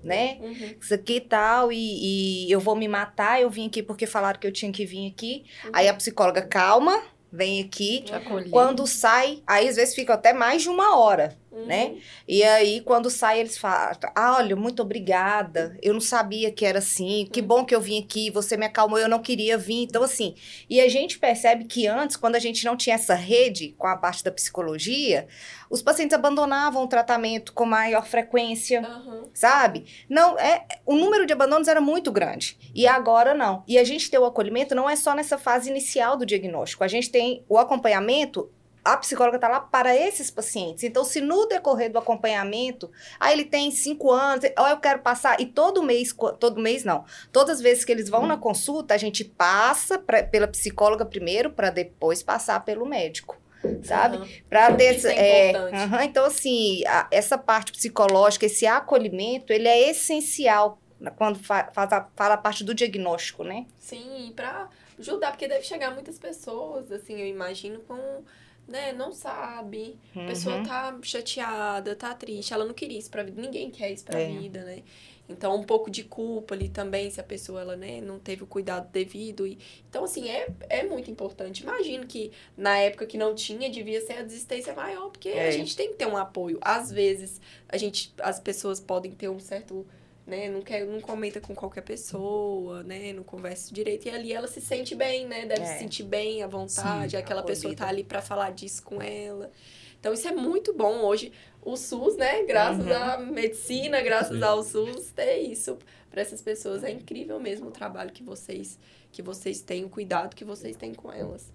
né? Uhum, Isso aqui e tal, e, e eu vou me matar, eu vim aqui porque falaram que eu tinha que vir aqui. uhum. Aí a psicóloga, calma, vem aqui. Quando sai, aí às vezes fica até mais de uma hora, Uhum. né? E aí, quando sai, eles falam: ah, olha, muito obrigada. Eu não sabia que era assim. Que bom que eu vim aqui. Você me acalmou, eu não queria vir. Então, assim, e a gente percebe que antes, quando a gente não tinha essa rede com a parte da psicologia, os pacientes abandonavam o tratamento com maior frequência Aham. sabe? Não, é, o número de abandonos era muito grande. E agora não. E a gente ter o acolhimento não é só nessa fase inicial do diagnóstico. A gente tem o acompanhamento. A psicóloga está lá para esses pacientes. Então, se no decorrer do acompanhamento, aí ele tem cinco anos, ou eu quero passar, e todo mês, todo mês não, todas as vezes que eles vão na consulta, a gente passa pra- pela psicóloga primeiro, para depois passar pelo médico, sabe? Aham. Pra ter Isso é importante. aham, então, assim, a- essa parte psicológica, esse acolhimento, ele é essencial quando fa- faz a, fala a parte do diagnóstico, né? Sim, pra ajudar, porque deve chegar muitas pessoas, assim, eu imagino, com, né, não sabe, a pessoa Uhum. tá chateada, tá triste, ela não queria isso pra vida, ninguém quer isso pra É. vida, né? Então, um pouco de culpa ali também, se a pessoa, ela, né, não teve o cuidado devido. E... Então, assim, é, é muito importante. Imagino que na época que não tinha, devia ser a desistência maior, porque É. a gente tem que ter um apoio. Às vezes, a gente, as pessoas podem ter um certo né? Não, quer, não comenta com qualquer pessoa, né? Não conversa direito. E ali ela se sente bem, né? Deve É. se sentir bem à vontade. Sim, aquela pessoa tá ali para falar disso com ela. Então isso é muito bom. Hoje o SUS, né? Graças Uhum. à medicina, graças Sim. ao SUS, ter isso para essas pessoas. É incrível mesmo o trabalho que vocês que vocês têm, o cuidado que vocês têm com elas.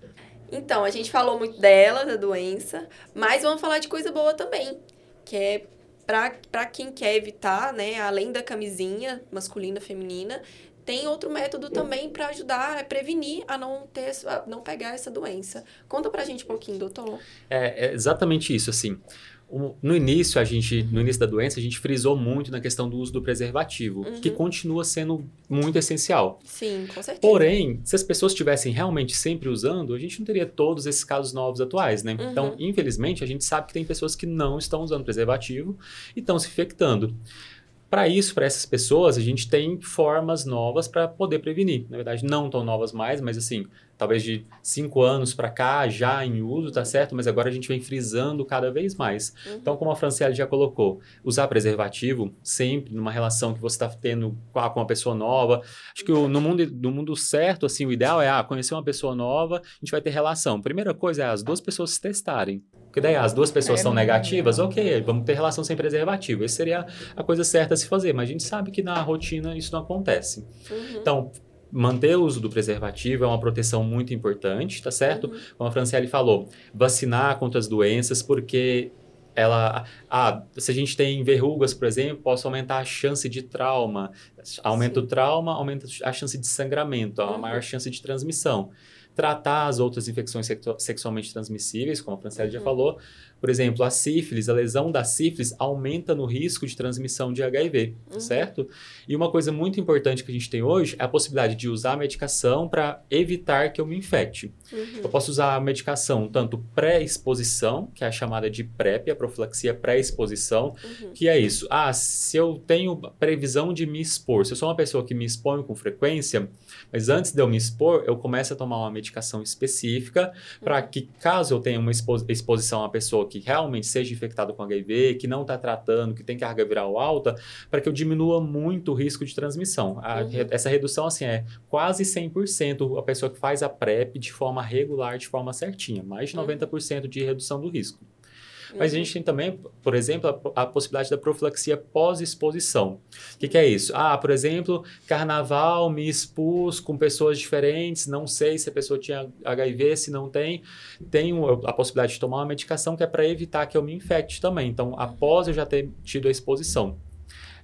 Então, a gente falou muito dela, da doença, mas vamos falar de coisa boa também, que é para quem quer evitar, né, além da camisinha masculina feminina, tem outro método também para ajudar a prevenir a não ter a não pegar essa doença. Conta pra gente um pouquinho, doutor. É, é exatamente isso, assim. O- no início, a gente, no início da doença, a gente frisou muito na questão do uso do preservativo, Uhum. que continua sendo muito essencial. Sim, com certeza. Porém, se as pessoas estivessem realmente sempre usando, a gente não teria todos esses casos novos atuais, né? Uhum. Então, infelizmente, a gente sabe que tem pessoas que não estão usando preservativo e estão se infectando. Para isso, para essas pessoas, a gente tem formas novas para poder prevenir. Na verdade, não tão novas mais, mas assim, talvez de cinco anos para cá, já em uso, tá certo? Mas agora a gente vem frisando cada vez mais. Uhum. Então, como a Franciele já colocou, usar preservativo sempre numa relação que você está tendo com uma pessoa nova. Acho que o- no, mundo, no mundo certo, assim, o ideal é ah, conhecer uma pessoa nova, a gente vai ter relação. Primeira coisa é as duas pessoas se testarem. Porque daí as duas pessoas É, são negativas, ok, vamos ter relação sem preservativo. Essa seria a coisa certa a se fazer, mas a gente sabe que na rotina isso não acontece. Uhum. Então, manter o uso do preservativo é uma proteção muito importante, tá certo? Uhum. Como a Franciele falou, vacinar contra as doenças, porque ela, ah, se a gente tem verrugas, por exemplo, possa aumentar a chance de trauma. Aumenta Sim. o trauma, aumenta a chance de sangramento, a Uhum. maior chance de transmissão. Tratar as outras infecções sexu- sexualmente transmissíveis, como a Franciele já Uhum. falou. Por exemplo, a sífilis, a lesão da sífilis aumenta no risco de transmissão de HIV, Uhum. certo? E uma coisa muito importante que a gente tem hoje é a possibilidade de usar a medicação para evitar que eu me infecte. Uhum. Eu posso usar a medicação tanto pré-exposição, que é a chamada de PrEP, a profilaxia pré-exposição, Uhum. que é isso. Ah, se eu tenho previsão de me expor, se eu sou uma pessoa que me expõe com frequência, mas antes de eu me expor, eu começo a tomar uma medicação específica para que, caso eu tenha uma expo- exposição a uma pessoa que realmente seja infectada com HIV, que não está tratando, que tem carga viral alta, para que eu diminua muito o risco de transmissão. A- Uhum. Essa redução, assim, é quase 100% a pessoa que faz a PrEP de forma regular, de forma certinha. Mais de Uhum. 90% de redução do risco. Mas a gente tem também, por exemplo, a, a possibilidade da profilaxia pós-exposição. O que, que é isso? Ah, por exemplo, carnaval, me expus com pessoas diferentes, não sei se a pessoa tinha HIV, se não tem. Tenho a possibilidade de tomar uma medicação que é para evitar que eu me infecte também. Então, após eu já ter tido a exposição.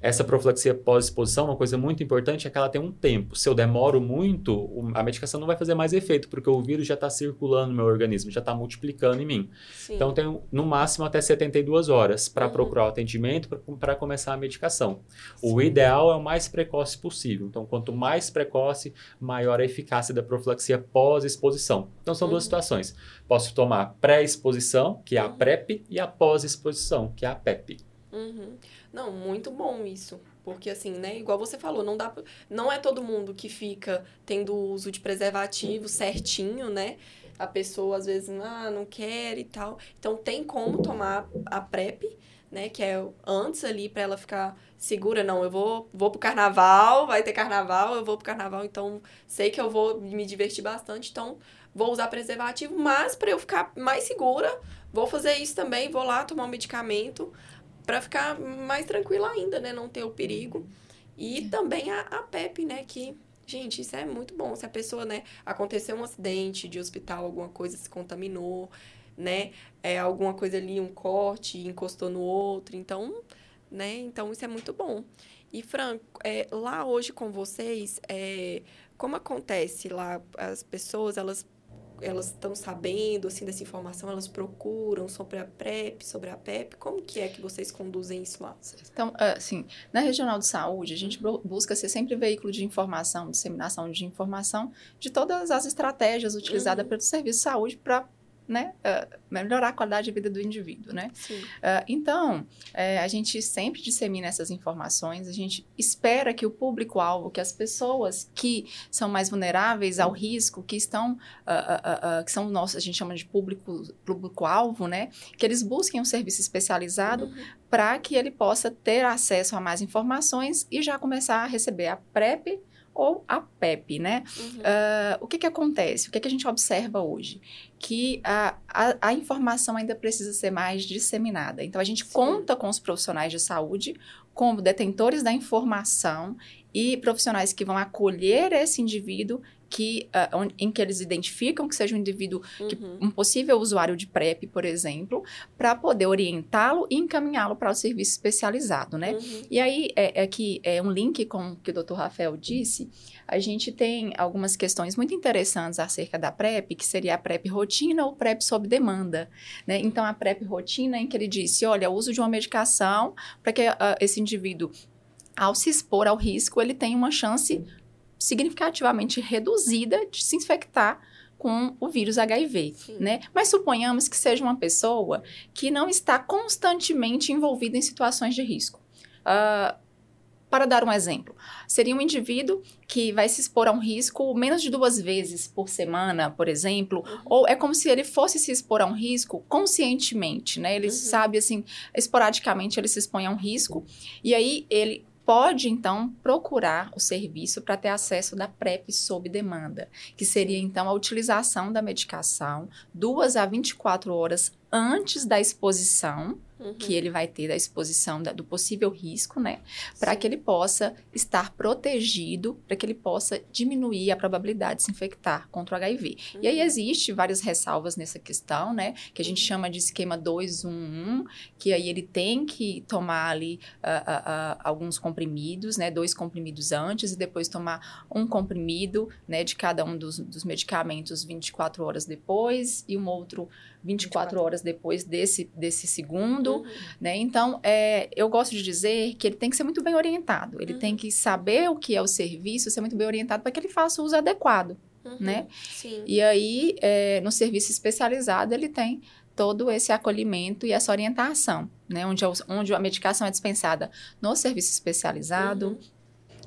Essa profilaxia pós-exposição, uma coisa muito importante é que ela tem um tempo. Se eu demoro muito, o- a medicação não vai fazer mais efeito, porque o vírus já está circulando no meu organismo, já está multiplicando em mim. Sim. Então, tem no máximo até 72 horas para Uhum. procurar o atendimento, para começar a medicação. O Sim. ideal é o mais precoce possível. Então, quanto mais precoce, maior a eficácia da profilaxia pós-exposição. Então, são duas Uhum. situações. Posso tomar pré-exposição, que é a Uhum. PrEP, e a pós-exposição, que é a PEP. Uhum. Não, muito bom isso. Porque assim, né, igual você falou, não dá não é todo mundo que fica tendo uso de preservativo certinho, né? a pessoa às vezes ah, não quer e tal. Então tem como tomar a PrEP, né? Que é antes ali para ela ficar segura, não, eu vou, vou pro carnaval, vai ter carnaval, eu vou pro carnaval, então sei que eu vou me divertir bastante, então vou usar preservativo, mas para eu ficar mais segura, vou fazer isso também, vou lá tomar um medicamento para ficar mais tranquila ainda, né? Não ter o perigo. E também a, a PEP, né? Que, gente, isso é muito bom. Se a pessoa, né, aconteceu um acidente de hospital, alguma coisa se contaminou, né? É alguma coisa ali, um corte, encostou no outro. Então, né? Então, isso é muito bom. E, Franco, é, lá hoje com vocês, é, como acontece lá? As pessoas, elas elas estão sabendo assim dessa informação, elas procuram sobre a PrEP, sobre a PEP, como que é que vocês conduzem isso lá? Então, assim, na regional de saúde, a gente busca ser sempre veículo de informação, disseminação de informação de todas as estratégias utilizadas uhum. pelo serviço de saúde para né, uh, melhorar a qualidade de vida do indivíduo, né? Uh, então, uh, a gente sempre dissemina essas informações, a gente espera que o público-alvo, que as pessoas que são mais vulneráveis ao risco, que estão, ah, que são nossos, a gente chama de público, público-alvo, né, que eles busquem um serviço especializado uhum. para que ele possa ter acesso a mais informações e já começar a receber a PrEP ou a PEP, né? Uhum. Uh, o que, que acontece? O que, que a gente observa hoje? Que a, a, a, informação ainda precisa ser mais disseminada. Então, a gente Sim. conta com os profissionais de saúde como detentores da informação e profissionais que vão acolher esse indivíduo que, uh, em que eles identificam que seja um indivíduo, uhum. que, um possível usuário de PrEP, por exemplo, para poder orientá-lo e encaminhá-lo para o serviço especializado, né? Uhum. E aí, é, é, que é um link com o que o Dr. Rafael disse, a gente tem algumas questões muito interessantes acerca da PrEP, que seria a PrEP rotina ou PrEP sob demanda, né? Então, a PrEP rotina em que ele disse, olha, o uso de uma medicação para que uh, esse indivíduo ao se expor ao risco, ele tem uma chance significativamente reduzida de se infectar com o vírus HIV, Sim. né? Mas suponhamos que seja uma pessoa que não está constantemente envolvida em situações de risco. Uh, para dar um exemplo, seria um indivíduo que vai se expor a um risco menos de duas vezes por semana, por exemplo, uhum. ou é como se ele fosse se expor a um risco conscientemente, né? Ele uhum. sabe, assim, esporadicamente ele se expõe a um risco, e aí ele pode então procurar o serviço para ter acesso da PrEP sob demanda, que seria então a utilização da medicação duas a 24 horas antes da exposição uhum. que ele vai ter da exposição da, do possível risco, né? Para que ele possa estar protegido, para que ele possa diminuir a probabilidade de se infectar contra o HIV. Uhum. E aí uhum. existe várias ressalvas nessa questão, né? Que a gente uhum. chama de esquema 211, que aí ele tem que tomar ali uh, uh, uh, alguns comprimidos, né? Dois comprimidos antes e depois tomar um comprimido, né? De cada um dos, dos medicamentos 24 horas depois e um outro 24, 24. horas depois desse, desse segundo, uhum. né? Então, é, eu gosto de dizer que ele tem que ser muito bem orientado. Ele uhum. tem que saber o que é o serviço, ser muito bem orientado para que ele faça o uso adequado, uhum. né? Sim. E aí, é, no serviço especializado, ele tem todo esse acolhimento e essa orientação, né? Onde, onde a medicação é dispensada no serviço especializado, uhum.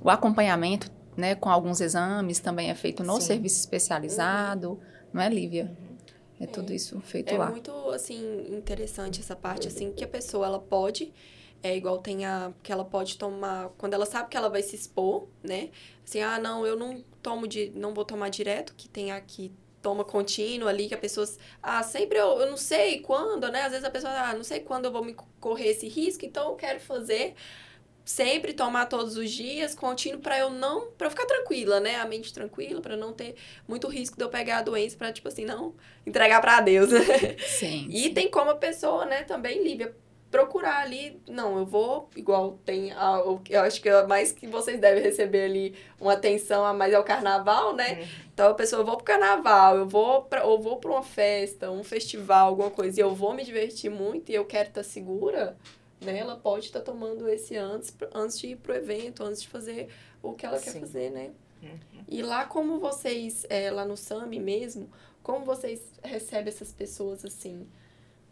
o acompanhamento, né, com alguns exames também é feito no Sim. serviço especializado, uhum. não é, Lívia? É tudo isso feito é lá. É muito, assim, interessante essa parte, assim, que a pessoa, ela pode, é igual tem a, que ela pode tomar, quando ela sabe que ela vai se expor, né? Assim, ah, não, eu não tomo, de, não vou tomar direto, que tem aqui toma contínuo ali, que a pessoa, ah, sempre eu, eu não sei quando, né? Às vezes a pessoa, ah, não sei quando eu vou me correr esse risco, então eu quero fazer sempre tomar todos os dias, contínuo, para eu não, para ficar tranquila, né? A mente tranquila, para não ter muito risco de eu pegar a doença, para tipo assim, não entregar para Deus. Né? Sim. e sim. tem como a pessoa, né, também, Lívia, procurar ali, não, eu vou, igual tem, a, eu acho que é mais que vocês devem receber ali uma atenção a mais é o carnaval, né? Uhum. Então a pessoa, eu vou pro carnaval, eu vou pra, eu vou para uma festa, um festival, alguma coisa, e eu vou me divertir muito e eu quero estar segura, né? Ela pode estar tá tomando esse antes, antes de ir pro evento, antes de fazer o que ela Sim. quer fazer, né? Uhum. E lá como vocês, é, lá no SAMI mesmo, como vocês recebem essas pessoas assim?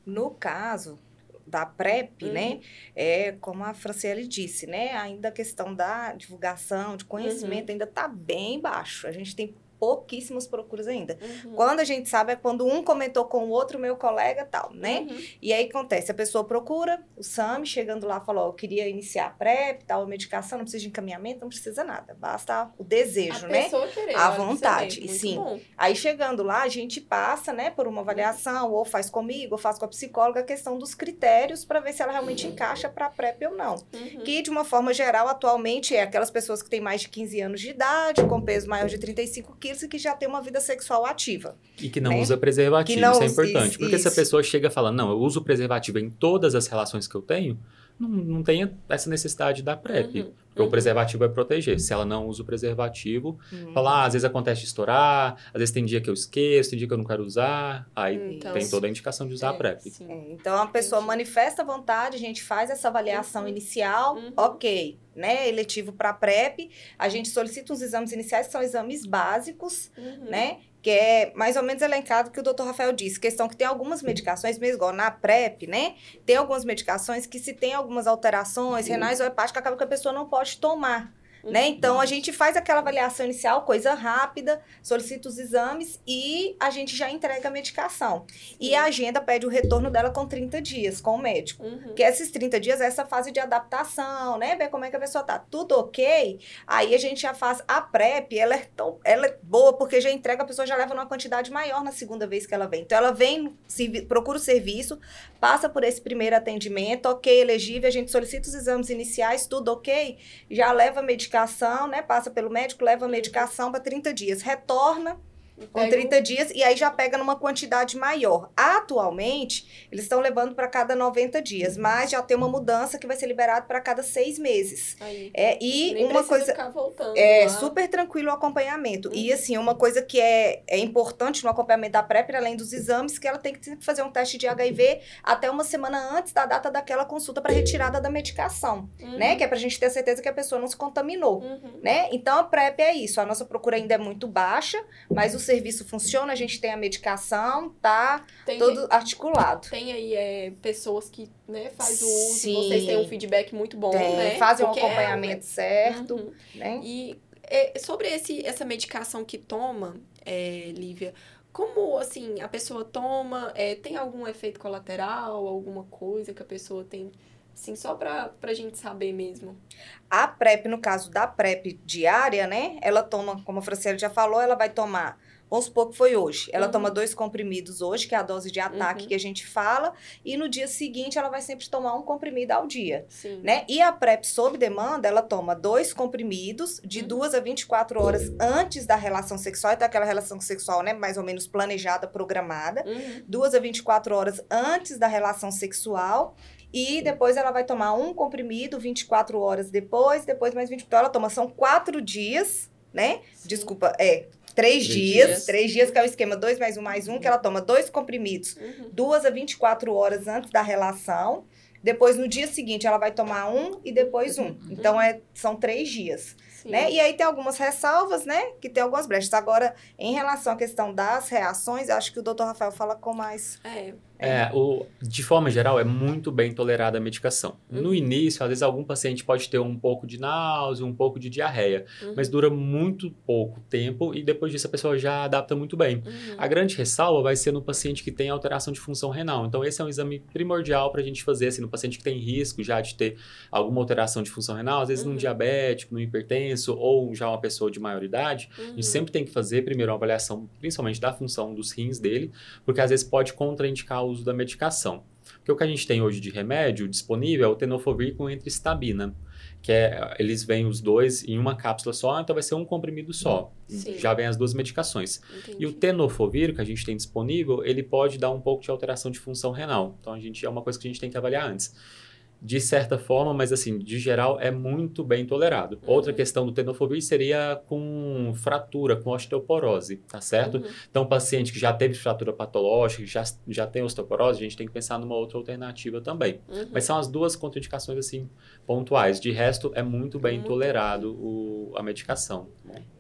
No caso da PrEP, uhum. né? É como a Franciele disse, né? Ainda a questão da divulgação, de conhecimento uhum. ainda está bem baixo. A gente tem pouquíssimas procuras ainda. Uhum. Quando a gente sabe é quando um comentou com o outro, meu colega tal, né? Uhum. E aí acontece, a pessoa procura o SAMI, chegando lá, falou, ó, eu queria iniciar a PrEP, tal, a medicação, não precisa de encaminhamento, não precisa nada, basta o desejo, a né? pessoa querer, você vontade, muito sim. bom. Aí chegando lá, a gente passa, né, por uma avaliação, ou faz comigo, ou faz com a psicóloga, a questão dos critérios para ver se ela realmente encaixa para PrEP ou não. Uhum. Que, de uma forma geral, atualmente é aquelas pessoas que têm mais de 15 anos de idade, com peso maior de 35 quilos e que já têm uma vida sexual ativa. E que não né? usa preservativo, Que não isso é importante. isso, porque se a isso. pessoa chega e fala, não, eu uso preservativo em todas as relações que eu tenho, não, não tem essa necessidade da PrEP. Uhum, Porque uhum. o preservativo vai proteger. Se ela não usa o preservativo, Hum. fala, ah, às vezes acontece de estourar, às vezes tem dia que eu esqueço, tem dia que eu não quero usar, aí Então, tem toda a indicação de usar a É, PrEP. sim. É, Então, a pessoa Entendi. manifesta a vontade, a gente faz essa avaliação Uhum. inicial, Uhum. ok, né? Eletivo para PrEP, a gente solicita uns exames iniciais, que são exames básicos, Uhum. né? Que é mais ou menos elencado que o doutor Rafael disse. Questão que tem algumas medicações, mesmo igual na PrEP, né? Tem algumas medicações que se tem algumas alterações renais ou hepáticas, acaba que a pessoa não pode tomar. Né? Então, a gente faz aquela avaliação inicial, coisa rápida, solicita os exames e a gente já entrega a medicação. E a agenda pede o retorno dela com 30 dias com o médico. Uhum. Porque esses 30 dias é essa fase de adaptação, né? Ver como é que a pessoa tá. Tudo ok? Aí a gente já faz a PrEP, ela é, tão, ela é boa porque já entrega, a pessoa já leva numa quantidade maior na segunda vez que ela vem. Então ela vem, servi- procura o serviço, passa por esse primeiro atendimento, ok, elegível, a gente solicita os exames iniciais, tudo ok, já leva a medicação, né? Passa pelo médico, leva a medicação para 30 dias, retorna com Pega 30 dias e aí já pega numa quantidade maior. Atualmente, eles estão levando para cada 90 dias, mas já tem uma mudança que vai ser liberado para cada seis meses. Aí. É, e Nem uma coisa. ficar voltando É lá. super tranquilo o acompanhamento. E Uhum. assim, uma coisa que é, é importante no acompanhamento da PrEP, além dos exames, que ela tem que sempre fazer um teste de HIV até uma semana antes da data daquela consulta para retirada da medicação, Uhum. né? Que é pra gente ter certeza que a pessoa não se contaminou Uhum. né? Então a PrEP é isso. A nossa procura ainda é muito baixa, mas o serviço funciona, a gente tem a medicação, tá Tem, todo articulado. tem aí é, pessoas que né, faz o uso, Sim. vocês têm um feedback muito bom, Tem, né? fazem um Porque é, acompanhamento certo, Uhum. né? E é, sobre esse, essa medicação que toma, é, Lívia, como assim a pessoa toma? é, tem algum efeito colateral, alguma coisa que a pessoa tem? Assim, só pra, pra gente saber mesmo. A PrEP, no caso da PrEP diária, né? Ela toma, como a Franciele já falou, ela vai tomar. Vamos supor que foi hoje. Ela Uhum. toma dois comprimidos hoje, que é a dose de ataque Uhum. que a gente fala, e no dia seguinte ela vai sempre tomar um comprimido ao dia. Sim. né? E a PrEP sob demanda, ela toma dois comprimidos de Uhum. 2 a 24 horas antes da relação sexual, então aquela relação sexual, né, mais ou menos planejada, programada, Uhum. 2 a 24 horas antes da relação sexual. E depois ela vai tomar um comprimido 24 horas depois, depois mais 20. Então ela toma, são quatro dias, né? Sim. Desculpa, é. Três, Três dias, dias. três dias, que é o esquema 2 mais um mais um, que ela toma dois comprimidos Uhum. duas a 24 horas antes da relação. Depois, no dia seguinte, ela vai tomar um e depois um. Então, é, são três dias, Sim. né? E aí tem algumas ressalvas, né? Que tem algumas brechas. Agora, em relação à questão das reações, acho que o doutor Rafael fala com mais... É. É, o, de forma geral, é muito bem tolerada a medicação. Uhum. No início, às vezes, algum paciente pode ter um pouco de náusea, um pouco de diarreia, Uhum. mas dura muito pouco tempo e depois disso a pessoa já adapta muito bem. Uhum. A grande ressalva vai ser no paciente que tem alteração de função renal. Então, esse é um exame primordial para a gente fazer, assim, no paciente que tem risco já de ter alguma alteração de função renal, às vezes Uhum. num diabético, num hipertenso ou já uma pessoa de maior idade. A Uhum. gente sempre tem que fazer primeiro uma avaliação, principalmente da função dos rins dele, porque às vezes pode contraindicar o uso da medicação. Porque o que a gente tem hoje de remédio disponível é o tenofovir com entristabina, que é, eles vêm os dois em uma cápsula só, então vai ser um comprimido só. Sim. Já vem as duas medicações. Entendi. E o tenofovir, que a gente tem disponível, ele pode dar um pouco de alteração de função renal. Então, a gente é uma coisa que a gente tem que avaliar antes. De certa forma, mas assim, de geral, é muito bem tolerado. Uhum. Outra questão do tenofovir seria com fratura, com osteoporose, tá certo? Uhum. Então, paciente que já teve fratura patológica, já, já tem osteoporose, a gente tem que pensar numa outra alternativa também. Uhum. Mas são as duas contraindicações, assim, pontuais. De resto, é muito bem Muito tolerado o, a medicação.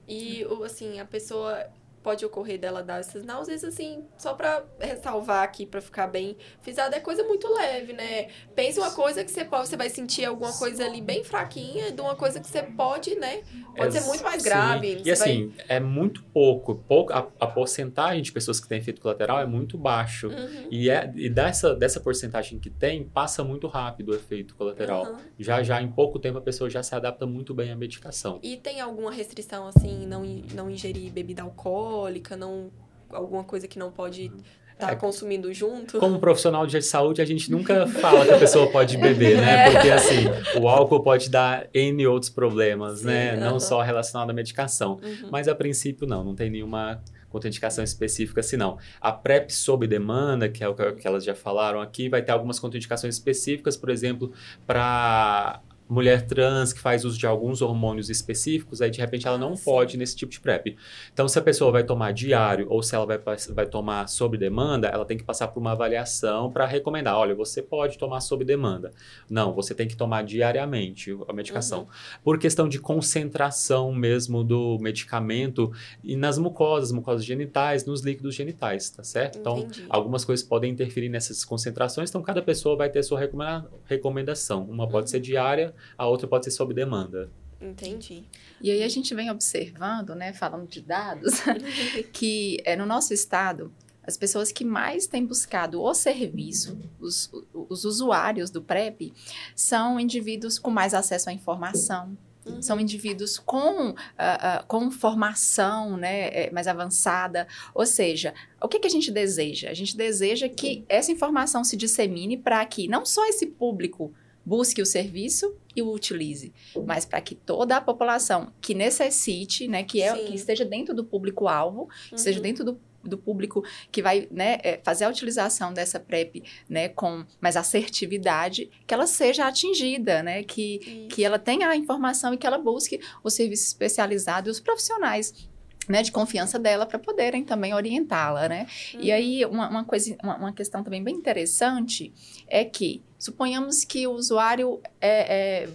E, o- assim, a pessoa pode ocorrer dela dar essas náuseas, assim, só pra ressalvar aqui, pra ficar bem frisado, é coisa muito leve, né? Pense uma coisa que você pode, você vai sentir alguma coisa ali bem fraquinha, de uma coisa que você pode, né? Pode É, ser muito mais sim. grave. E você vai- assim, é muito pouco. pouco a, a porcentagem de pessoas que têm efeito colateral é muito baixo. Uhum. E, é, e dessa, dessa porcentagem que tem, passa muito rápido o efeito colateral. Uhum. Já, já em pouco tempo a pessoa já se adapta muito bem à medicação. E tem alguma restrição, assim, não, não ingerir bebida alcoólica, não alguma coisa que não pode estar É. consumindo junto? Como profissional de saúde, a gente nunca fala que a pessoa pode beber, É. né? Porque assim, o álcool pode dar N outros problemas, Sim, né? Não só relacionado à medicação. Uhum. Mas a princípio não, não tem nenhuma contraindicação específica assim não. A PrEP sob demanda, que é o que elas já falaram aqui, vai ter algumas contraindicações específicas, por exemplo, para mulher trans que faz uso de alguns hormônios específicos, aí de repente ela Ah, não sim. pode nesse tipo de PrEP. Então, se a pessoa vai tomar diário ou se ela vai, vai tomar sob demanda, ela tem que passar por uma avaliação para recomendar, olha, você pode tomar sob demanda. Não, você tem que tomar diariamente a medicação. Por questão de concentração mesmo do medicamento e nas mucosas, mucosas genitais, nos líquidos genitais, tá certo? Então, Entendi. algumas coisas podem interferir nessas concentrações, então cada pessoa vai ter sua recomenda- recomendação. Uma pode Uhum. ser diária, a outra pode ser sob demanda. Entendi. E aí a gente vem observando, né, falando de dados, que é, no nosso estado, as pessoas que mais têm buscado o serviço, os, os usuários do PrEP, são indivíduos com mais acesso à informação, Uhum. são indivíduos com, ah, ah, com formação né, eh, mais avançada. Ou seja, o que, que a gente deseja? A gente deseja que essa informação se dissemine para que não só esse público busque o serviço e o utilize, mas para que toda a população que necessite, né, que, é, Sim. que esteja dentro do público-alvo, que esteja Uhum. dentro do, do público que vai né, eh, fazer a utilização dessa PrEP né, com mais assertividade, que ela seja atingida, né, que, que ela tenha a informação e que ela busque o serviço especializado e os profissionais né, de confiança dela para poderem também orientá-la, né? E Uhum. aí, uma, uma coisa, uma, uma questão também bem interessante é que, suponhamos que o usuário é, é,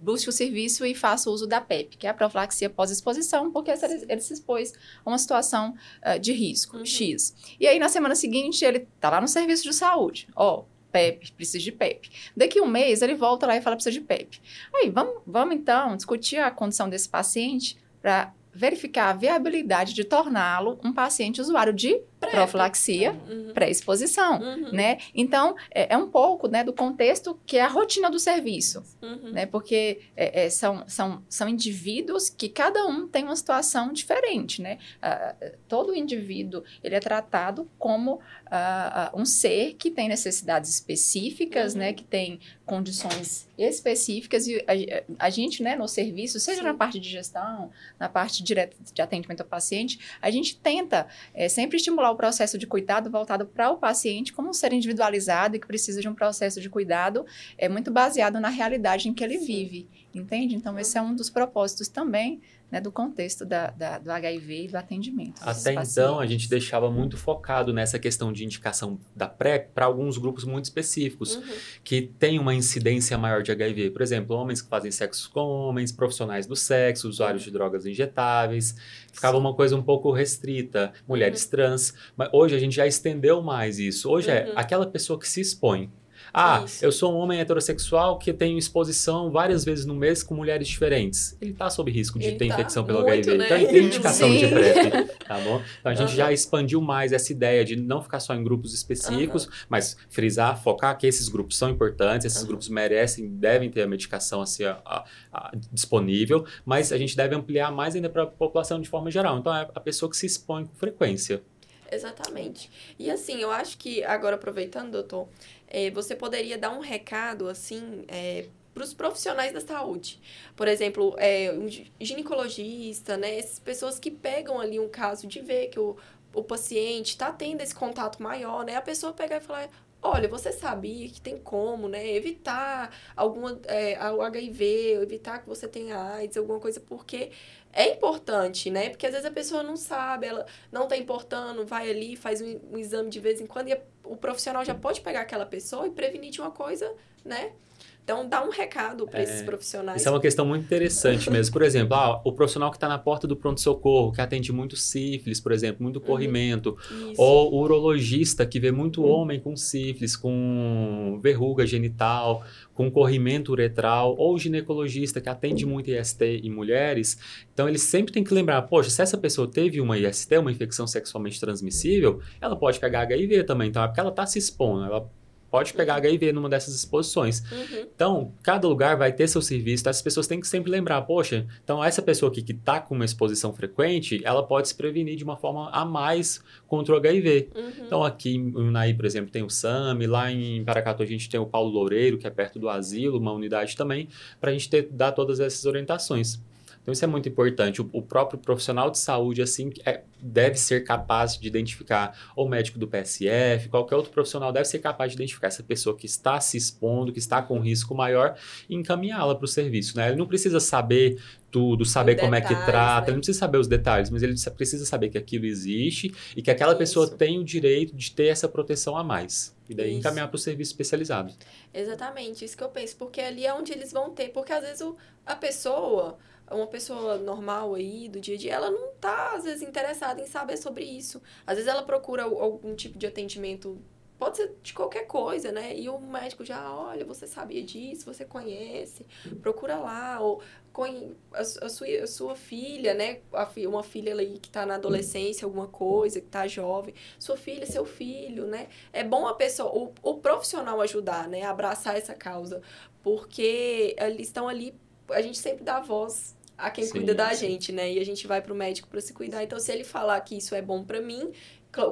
busque o serviço e faça uso da PEP, que é a profilaxia pós-exposição, porque ele, ele se expôs a uma situação ah, de risco, Uhum. X. E aí, na semana seguinte, ele tá lá no serviço de saúde, ó, PEP, precisa de PEP. Daqui um mês, ele volta lá e fala, precisa de PEP. Aí, vamos, vamos então discutir a condição desse paciente para verificar a viabilidade de torná-lo um paciente usuário de Profilaxia Uhum. pré-exposição, Uhum. né? Então, é, é um pouco, né, do contexto que é a rotina do serviço, Uhum. né? Porque é, é, são, são, são indivíduos que cada um tem uma situação diferente, né? Ah, todo indivíduo, ele é tratado como ah, um ser que tem necessidades específicas, Uhum. né? Que tem condições específicas e a, a gente, né, no serviço, seja Sim. na parte de gestão, na parte direta de atendimento ao paciente, a gente tenta é, sempre estimular o processo de cuidado voltado para o paciente como um ser individualizado e que precisa de um processo de cuidado é muito baseado na realidade em que ele vive, entende? Então, esse é um dos propósitos também né, do contexto da, da- do HIV e do atendimento. Até então, a gente deixava muito focado nessa questão de indicação da PrEP para alguns grupos muito específicos, Uhum. que têm uma incidência maior de HIV. Por exemplo, homens que fazem sexo com homens, profissionais do sexo, usuários de drogas injetáveis. Ficava Sim. uma coisa um pouco restrita. Mulheres trans. Mas hoje a gente já estendeu mais isso. Hoje é Uhum. aquela pessoa que se expõe. Ah, Isso. eu sou um homem heterossexual que tenho exposição várias vezes no mês com mulheres diferentes. Ele está sob risco de Ele ter tá infecção pelo muito, HIV. né? Então ele tem indicação de Sim. PrEP, tá bom? Então a gente Aham. já expandiu mais essa ideia de não ficar só em grupos específicos, mas frisar, focar que esses grupos são importantes, esses Aham. grupos merecem, devem ter a medicação assim, a- a- a- disponível, mas a gente deve ampliar mais ainda para a população de forma geral. Então é a pessoa que se expõe com frequência. Exatamente. E assim, eu acho que, agora aproveitando, doutor, eh, você poderia dar um recado, assim, para os profissionais da saúde. Por exemplo, eh, um gi- ginecologista, né? Essas pessoas que pegam ali um caso de ver que o, o paciente está tendo esse contato maior, né? A pessoa pegar e falar. Olha, você sabia que tem como, né? Evitar alguma, eh, o HIV, evitar que você tenha AIDS, alguma coisa, porque é importante, né? Porque às vezes a pessoa não sabe, ela não tá importando, vai ali, faz um, um exame de vez em quando e a- o profissional já pode pegar aquela pessoa e prevenir de uma coisa, né? Então, dá um recado para É, esses profissionais. Isso é uma questão muito interessante mesmo. Por exemplo, ah, o profissional que está na porta do pronto-socorro, que atende muito sífilis, por exemplo, muito corrimento, Isso. ou o urologista que vê muito homem com sífilis, com verruga genital, com corrimento uretral, ou o ginecologista que atende muito IST em mulheres. Então, ele sempre tem que lembrar, poxa, se essa pessoa teve uma IST, uma infecção sexualmente transmissível, ela pode pegar HIV também, então é porque ela está se expondo, ela pode pegar HIV numa dessas exposições. Uhum. Então, cada lugar vai ter seu serviço, então as pessoas têm que sempre lembrar, poxa, então essa pessoa aqui que está com uma exposição frequente, ela pode se prevenir de uma forma a mais contra o HIV. Uhum. Então, aqui em Unai, por exemplo, tem o SAMI, lá em Paracatu a gente tem o Paulo Loureiro, que é perto do asilo, uma unidade também, para a gente ter, dar todas essas orientações. Então, isso é muito importante. O, o próprio profissional de saúde, assim, é, deve ser capaz de identificar, ou o médico do PSF, qualquer outro profissional deve ser capaz de identificar essa pessoa que está se expondo, que está com risco maior, e encaminhá-la para o serviço. Né? Ele não precisa saber tudo, saber Os como é que detalhes, trata, né? ele não precisa saber os detalhes, mas ele precisa saber que aquilo existe e que aquela pessoa Isso. tem o direito de ter essa proteção a mais. E daí Isso. encaminhar para o serviço especializado. Exatamente, isso que eu penso, porque ali é onde eles vão ter, porque às vezes o, a pessoa, uma pessoa normal aí do dia a dia, ela não tá às vezes interessada em saber sobre isso. Às vezes ela procura al- algum tipo de atendimento, pode ser de qualquer coisa, né? E o médico já, olha, você sabia disso, você conhece, procura lá, ou a, su- a sua, a sua filha, né? Uma filha ali que tá na adolescência, alguma coisa, que tá jovem, sua filha, seu filho, né? é bom a pessoa, o, o profissional ajudar, né? Abraçar essa causa. Porque eles estão ali, a gente sempre dá voz a quem Sim, cuida da sim. gente, né? E a gente vai pro médico para se cuidar. Então, se ele falar que isso é bom para mim,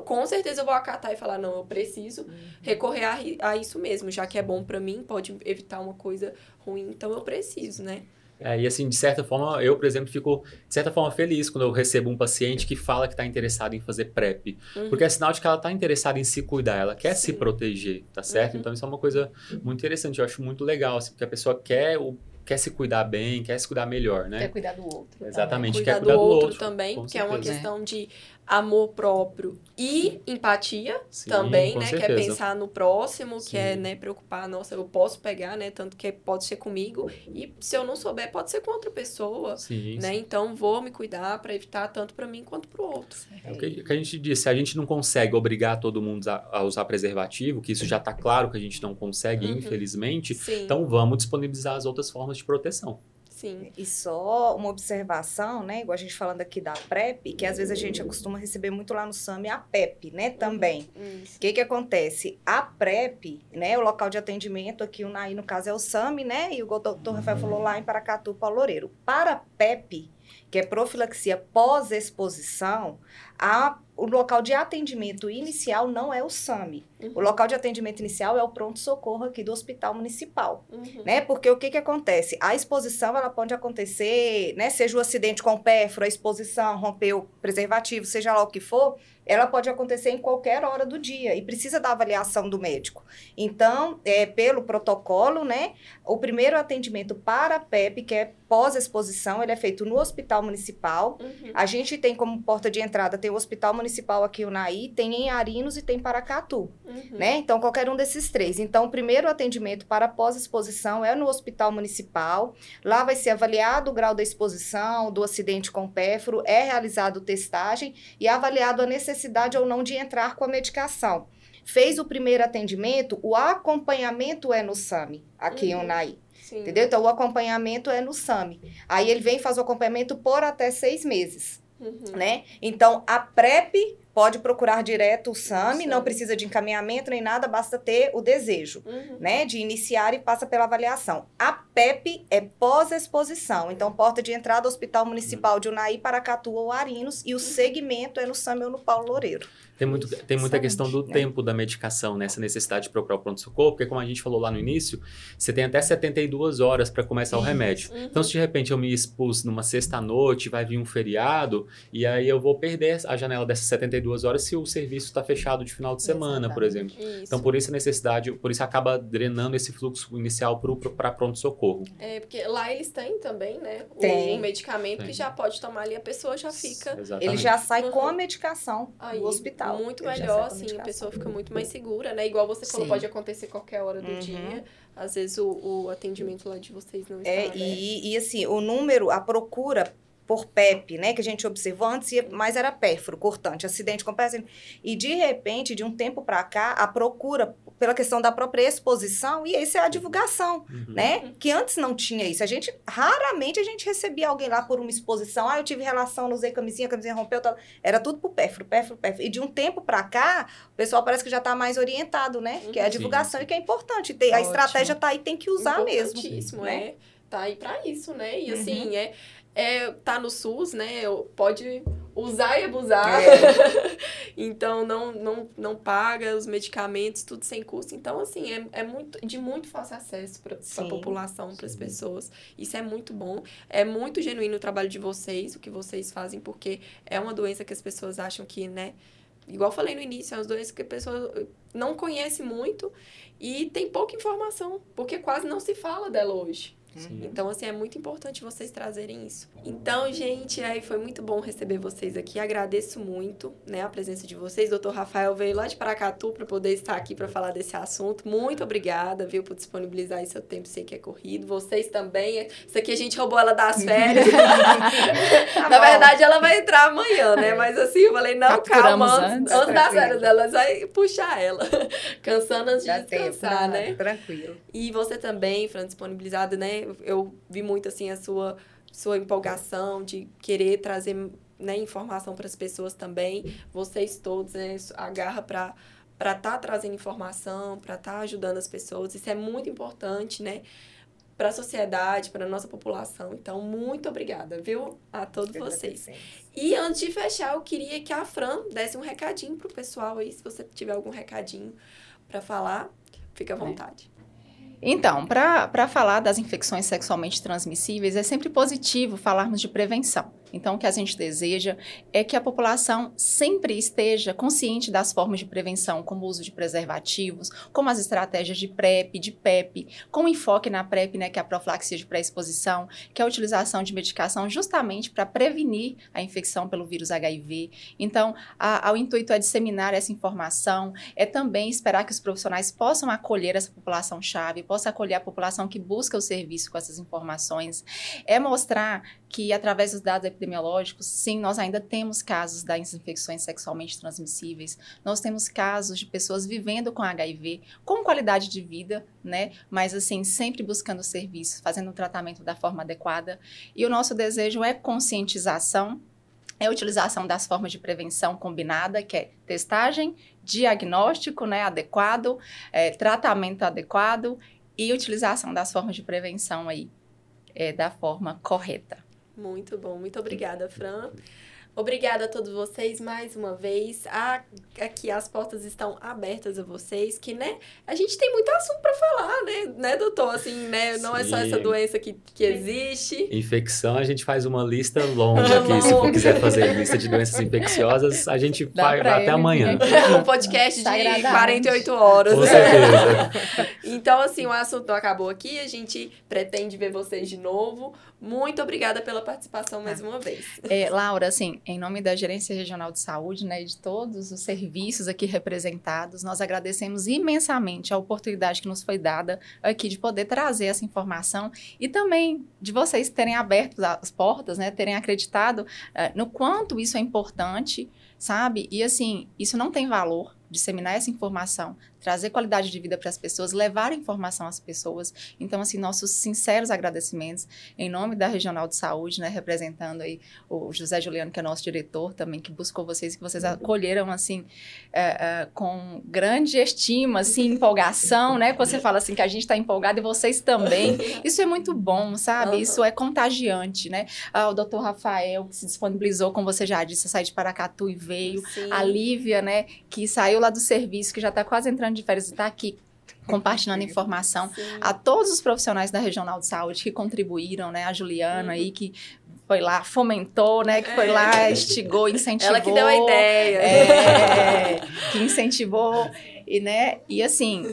com certeza eu vou acatar e falar, não, eu preciso recorrer a, a isso mesmo, já que é bom para mim, pode evitar uma coisa ruim, então eu preciso, né? É, e assim, de certa forma, eu, por exemplo, fico, de certa forma, feliz quando eu recebo um paciente que fala que está interessado em fazer PrEP. Uhum. Porque é sinal de que ela está interessada em se cuidar, ela quer se Sim. proteger, tá certo? Uhum. Então, isso é uma coisa muito interessante, eu acho muito legal, assim, porque a pessoa quer, o, quer se cuidar bem, quer se cuidar melhor, né? Quer cuidar do outro. Exatamente, cuidar quer do cuidar do outro, outro, também, que é uma questão de amor próprio e empatia Sim, também, né? Que é certeza. pensar no próximo, que é, Sim. né, preocupar, nossa, eu posso pegar, né? Tanto que pode ser comigo. E se eu não souber, pode ser com outra pessoa, Sim, né? Então vou me cuidar para evitar tanto para mim quanto para o outro. É o que, que a gente disse, se a gente não consegue obrigar todo mundo a, a usar preservativo, que isso já está claro que a gente não consegue, Uhum. infelizmente, Sim. então vamos disponibilizar as outras formas de proteção. Sim. E só uma observação, né? Igual a gente falando aqui da PrEP, que às vezes a gente costuma receber muito lá no SAMI a PEP, né? Também. O que que acontece? A PrEP, né? O local de atendimento aqui, o NAI, no caso, é o SAMI, né? E o doutor Rafael falou lá em Paracatu, Paulo Loureiro. Para a PEP, que é profilaxia pós-exposição, a- o local de atendimento inicial não é o SAMI. O local de atendimento inicial é o pronto-socorro aqui do Hospital Municipal Uhum. né? Porque o que que acontece? A exposição, ela pode acontecer, né? Seja o acidente com o pérfuro, a exposição, rompeu o preservativo, seja lá o que for, ela pode acontecer em qualquer hora do dia e precisa da avaliação do médico. Então, é, pelo protocolo, né? O primeiro atendimento para a PEP, que é pós-exposição, ele é feito no Hospital Municipal. Uhum. A gente tem como porta de entrada, tem o Hospital Municipal aqui, o NAI, tem em Arinos e tem Paracatu Uhum. né? Então, qualquer um desses três. Então, o primeiro atendimento para pós-exposição é no hospital municipal. Lá vai ser avaliado o grau da exposição, do acidente com pérfuro, é realizado testagem e avaliado a necessidade ou não de entrar com a medicação. Fez o primeiro atendimento, o acompanhamento é no SAMI, aqui em Uhum. Unai. Sim. Entendeu? Então, o acompanhamento é no SAMI. Aí ele vem e faz o acompanhamento por até seis meses Uhum. né? Então, a PrEP pode procurar direto o SAMI, não precisa de encaminhamento nem nada, basta ter o desejo, Uhum. né? De iniciar e passa pela avaliação. A PEP é pós-exposição, então porta de entrada Hospital Municipal de Unai, Paracatu ou Arinos, e o segmento é no SAMI ou no Paulo Loureiro. Tem, muito, tem muita questão do né? tempo da medicação, nessa necessidade de procurar o pronto-socorro, porque como a gente falou lá no início, você tem até 72 horas para começar o Isso. remédio. Uhum. Então, se de repente eu me expus numa sexta-noite, vai vir um feriado, e aí eu vou perder a janela dessas 72 horas se o serviço está fechado de final de semana, por Exatamente. exemplo. Isso. Então, por isso a necessidade, por isso acaba drenando esse fluxo inicial para pronto-socorro. socorro. É, porque lá eles têm também, né? O, Tem. o medicamento Tem. que já pode tomar ali, a pessoa já fica. Exatamente. Ele já sai com a Uhum. medicação Aí, do hospital. Muito sai melhor, com a assim, pessoa fica muito mais segura, né? Igual você falou, Sim. pode acontecer qualquer hora do Uhum. dia. Às vezes o, o atendimento lá de vocês não está É, e, e assim, o número, a procura por PEP, né, que a gente observou antes, mais era pérfuro, cortante, acidente com pé, e de repente, de um tempo para cá, a procura pela questão da própria exposição, e isso é a divulgação, Uhum. né, que antes não tinha isso, a gente, raramente a gente recebia alguém lá por uma exposição, ah, eu tive relação, não usei camisinha, a camisinha rompeu, tal. era tudo por pérfuro, pérfuro, pérfuro, e de um tempo para cá, o pessoal parece que já está mais orientado, né, que é a Sim, divulgação sim. e que é importante, ter, a Ótimo. estratégia tá aí, tem que usar mesmo. Importantíssimo, né? é. Tá aí pra isso, né? E Uhum. assim, é, é. Tá no SUS, né? Pode usar e abusar. É. então, não, não, não paga os medicamentos, tudo sem custo. Então, assim, é, é muito, de muito fácil acesso para a população, para as pessoas. Isso é muito bom. É muito genuíno o trabalho de vocês, o que vocês fazem, porque é uma doença que as pessoas acham que, né? Igual falei no início, é uma doença que a pessoa não conhece muito e tem pouca informação, porque quase não se fala dela hoje. Sim. Então, assim, é muito importante vocês trazerem isso. Então, gente, aí foi muito bom receber vocês aqui. Agradeço muito, né, a presença de vocês. Doutor Rafael veio lá de Paracatu para poder estar aqui para falar desse assunto. Muito obrigada, viu, por disponibilizar esse seu tempo. Sei que é corrido. Vocês também. Isso aqui a gente roubou ela das férias. Tá Na verdade, ela vai entrar amanhã, né? Mas assim, eu falei, não, Capturamos calma, antes, das férias dela, vai puxar ela. Cansando antes de Dá tempo, descansar, não, né? Tranquilo. E você também, Fran, disponibilizada, né? Eu- vi muito, assim, a sua, sua empolgação de querer trazer né, informação para as pessoas também. Vocês todos, né? A garra para para estar trazendo informação, para estar ajudando as pessoas. Isso é muito importante, né? Para a sociedade, para a nossa população. Então, muito obrigada, viu? A todos vocês. E antes de fechar, eu queria que a Fran desse um recadinho pro pessoal aí, se você tiver algum recadinho para falar, fica à vontade. Então, para falar das infecções sexualmente transmissíveis, é sempre positivo falarmos de prevenção. Então, o que a gente deseja é que a população sempre esteja consciente das formas de prevenção, como o uso de preservativos, como as estratégias de PrEP, de PEP, com enfoque na PrEP, né, que é a profilaxia de pré-exposição, que é a utilização de medicação justamente para prevenir a infecção pelo vírus HIV. Então, a, ao intuito é disseminar essa informação, é também esperar que os profissionais possam acolher essa população-chave, possam acolher a população que busca o serviço com essas informações, é mostrar que, através dos dados epidemiológicos, sim, nós ainda temos casos das infecções sexualmente transmissíveis, nós temos casos de pessoas vivendo com HIV, com qualidade de vida, né? Mas, assim, sempre buscando serviço, fazendo o tratamento da forma adequada. E o nosso desejo é conscientização, é utilização das formas de prevenção combinada, que é testagem, diagnóstico né, adequado, é, tratamento adequado e utilização das formas de prevenção aí é, da forma correta. Muito bom, muito obrigada, Fran. Obrigada a todos vocês mais uma vez. A- aqui as portas estão abertas a vocês, que, né, a gente tem muito assunto para falar, né, né, doutor? Assim, né, não é só Sim. essa doença que, que existe. Infecção, a gente faz uma lista longa aqui. Se for quiser fazer lista de doenças infecciosas, a gente Dá vai até ele amanhã. um podcast de Sagradamente. 48 horas. Com certeza. Então, assim, o assunto não acabou aqui. A gente pretende ver vocês de novo. Muito obrigada pela participação mais uma vez. É, Laura, assim, em nome da Gerência Regional de Saúde, né, e de todos os serviços aqui representados, nós agradecemos imensamente a oportunidade que nos foi dada aqui de poder trazer essa informação e também de vocês terem aberto as portas, né, terem acreditado eh, no quanto isso é importante, sabe? E assim, isso não tem valor disseminar essa informação, trazer qualidade de vida para as pessoas, levar informação às pessoas. Então, assim, nossos sinceros agradecimentos em nome da Regional de Saúde, né, representando aí o José Juliano, que é nosso diretor também, que buscou vocês, que vocês acolheram, assim, é, é, com grande estima, assim, empolgação, né, que você fala assim, que a gente está empolgado e vocês também. Isso é muito bom, sabe? Isso é contagiante, né? Ah, o doutor Rafael, que se disponibilizou, como você já disse, a sair de Paracatu e veio. Sim. A Lívia, né, que saiu lá do serviço, que já está quase entrando de férias e está aqui compartilhando informação Sim. a todos os profissionais da Regional de Saúde que contribuíram, né? A Juliana aí que foi lá, fomentou, né? Que foi É. lá, instigou, incentivou. Ela que deu a ideia. É, que incentivou e né? E assim,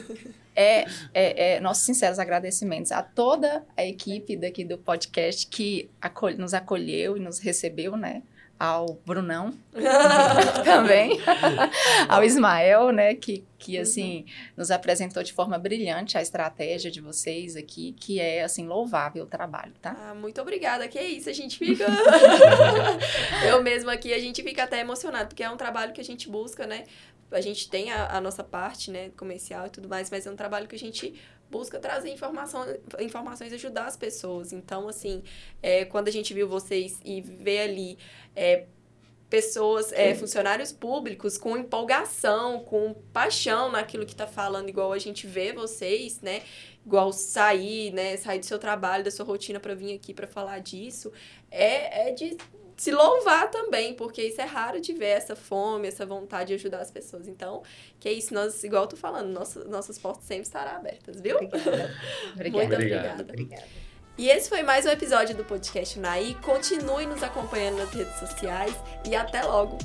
é, é, é, nossos sinceros agradecimentos a toda a equipe daqui do podcast que acolhe, nos acolheu e nos recebeu, né? Ao Brunão também, ao Ismael, né? Que, que uhum. assim, uhum. nos apresentou de forma brilhante a estratégia de vocês aqui, que é, assim, louvável o trabalho, tá? Ah, muito obrigada, que é isso, a gente fica... Eu mesma aqui, a gente fica até emocionado, porque é um trabalho que a gente busca, né? a gente tem a, a, nossa parte, né, comercial e tudo mais, mas é um trabalho que a gente busca trazer informação, informações e ajudar as pessoas. Então, assim, é, quando a gente viu vocês e vê ali é, pessoas, é, funcionários públicos com empolgação, com paixão naquilo que está falando, igual a gente vê vocês, né? Igual sair, né? Sair do seu trabalho, da sua rotina para vir aqui para falar disso, é, é de se louvar também, porque isso é raro de ver essa fome, essa vontade de ajudar as pessoas. Então, que é isso, nós, igual eu tô falando, nossas, nossas portas sempre estarão abertas, viu? Obrigada. obrigada. Muito obrigada. obrigada. E esse foi mais um episódio do podcast Naí. Continue nos acompanhando nas redes sociais e até logo!